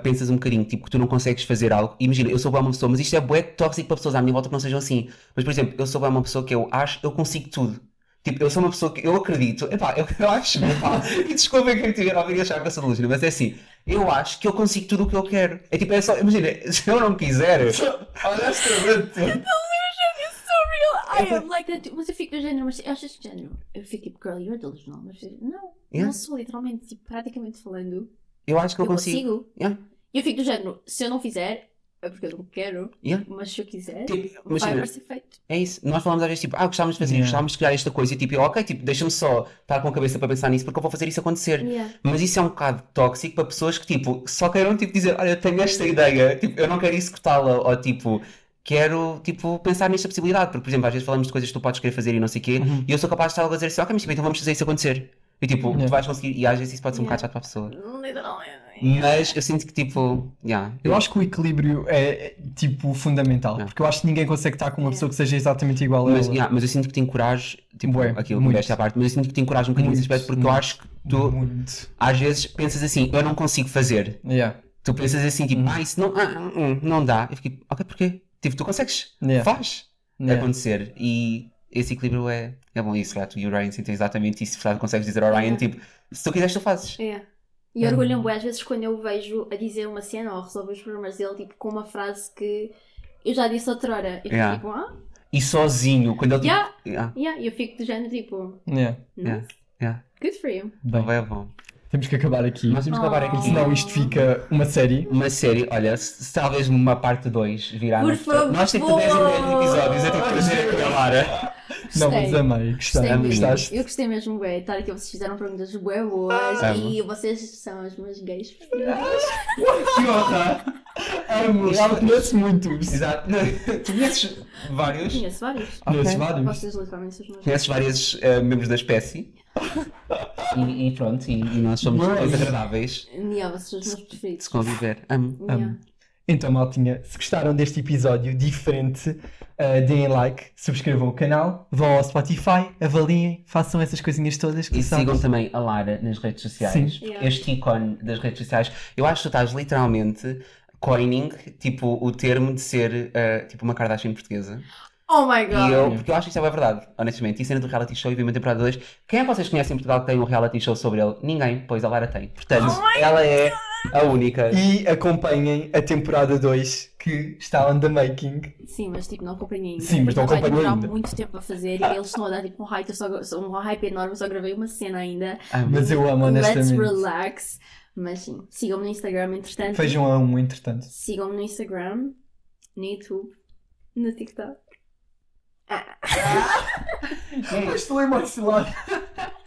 pensas um bocadinho, tipo, que tu não consegues fazer algo. Imagina, eu sou bué uma pessoa, mas isto é bué tóxico para pessoas à minha volta que não sejam assim. Mas, por exemplo, eu sou bué uma pessoa que eu acho, eu consigo tudo. Tipo, eu sou uma pessoa que eu acredito, epá, eu, eu acho, epá, e desculpem quem tiver a ouvir e achar que eu sou mas é assim, eu acho que eu consigo tudo o que eu quero. É tipo, é só, imagina, se eu não quiser, honestamente, I am like that. too. Mas eu fico do género, mas achas que género? Eu fico tipo, girl, you're delusional. Mas eu não, Yeah. não sou literalmente, tipo, praticamente falando. Eu acho que eu, Eu consigo. consigo. Yeah. E eu fico do género, se eu não fizer, é porque eu não quero. Yeah. Mas se eu quiser, Tipo, vai imagina, para ser feito. É isso. Nós falamos às vezes tipo, ah, gostávamos de fazer, Yeah. gostávamos de criar esta coisa e tipo, eu, ok, tipo, deixa-me só estar com a cabeça para pensar nisso porque eu vou fazer isso acontecer. Yeah. Mas isso é um bocado tóxico para pessoas que tipo, só queiram tipo dizer, olha, tenho esta ideia, tipo, eu não quero executá-la, ou tipo, quero tipo pensar nesta possibilidade, porque por exemplo, às vezes falamos de coisas que tu podes querer fazer e não sei o quê, Uhum. e eu sou capaz de estar a dizer assim, ok, mas tipo, então vamos fazer isso acontecer. E tipo, Yeah. tu vais conseguir, e às vezes isso pode ser um Yeah. bocado chato para a pessoa. Literalmente. Mas eu sinto que tipo, yeah, Eu acho que o equilíbrio é, é, tipo fundamental, Yeah. porque eu acho que ninguém consegue estar com uma Yeah. pessoa que seja exatamente igual a Mas, ela. yeah, mas eu sinto que te encorajo, tipo, Bué, aquilo muito. que desta parte, mas eu sinto que te encorajo um bocadinho nesse aspecto porque eu muito. acho que tu Muito. às vezes pensas assim, eu não consigo fazer. Yeah. Tu pensas assim, tipo, Uhum. ah, isso não, ah, hum, não dá. Eu fico, ok, porquê? Tipo, tu consegues, Yeah. faz Yeah. acontecer. E esse equilíbrio é, é bom. Isso, gato, e o Ryan sentem exatamente isso. Verdade, consegues dizer ao Ryan, Yeah. tipo, se tu quiseres, tu fazes. É. E orgulho-me bué, às vezes quando eu o vejo a dizer uma cena ou a resolver os problemas dele, tipo, com uma frase que eu já disse outrora. E Yeah. fico tipo, ah, E sozinho, quando ele tipo, yeah, yeah, yeah. E eu fico do género tipo, Yeah. Yeah. nice. yeah. good for you. Bem, é bom. temos que acabar aqui. Nós temos que acabar aqui. Senão isto fica uma série. Uma série, olha, se, se talvez uma parte 2 virar. Por no- favor! Nós temos que ter 10 episódios, eu tenho que trazer aqui a Lara. Não, Gostei. mas amei. Gostei. Gostei Amo. Gostaste? Eu gostei mesmo, bué. Estar aqui, vocês fizeram perguntas bué boas Amo. e vocês são os meus gays preferidos. Que honra! Amo, já me conheço muitos. Exato. Não, Tu conheces vários? Conheço vários. Conheço Ok. vários. Vocês literalmente são os meus Conheces vários eh, membros da espécie. E, e pronto, e, e nós somos Boa. todos agradáveis Yeah, vocês são os meus preferidos. se conviver. Amo. Yeah. Então, maltinha, se gostaram deste episódio diferente, uh, deem like, subscrevam o canal, vão ao Spotify, avaliem, façam essas coisinhas todas que E sabes. sigam também a Lara nas redes sociais. Sim. Yeah. Este ícone das redes sociais, eu acho que tu estás literalmente coining, tipo, o termo de ser eh, tipo uma Kardashian portuguesa. Oh my god. E eu, porque eu acho que isso é verdade, honestamente. E cena do reality show e vi uma temporada 2. Quem é que vocês conhecem em Portugal que tem um reality show sobre ele? Ninguém, pois a Lara tem. Portanto, Oh ela é a única. E acompanhem a temporada 2 que está on the making. Sim, mas tipo, não acompanhei ainda. Sim, mas não vai acompanhei demorar ainda. muito tempo a fazer e eles estão a dar tipo um hype, eu só, um hype enorme, eu só gravei uma cena ainda. Amo. Mas eu amo, Let's honestamente. relax. Mas sim, sigam-me no Instagram, entretanto. Vejam a um, entretanto. Sigam-me no Instagram, no YouTube, no TikTok. Mas tu é mais.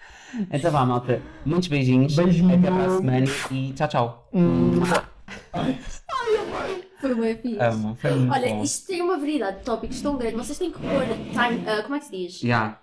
Então vá, malta. Muitos beijinhos. Beijinho. Até para a semana e tchau, tchau. Foi bem fixe. Amo. Foi muito Olha, bom. isto tem uma variedade de tópicos tão grande, vocês têm que pôr time. ah, como é que se diz? Yeah.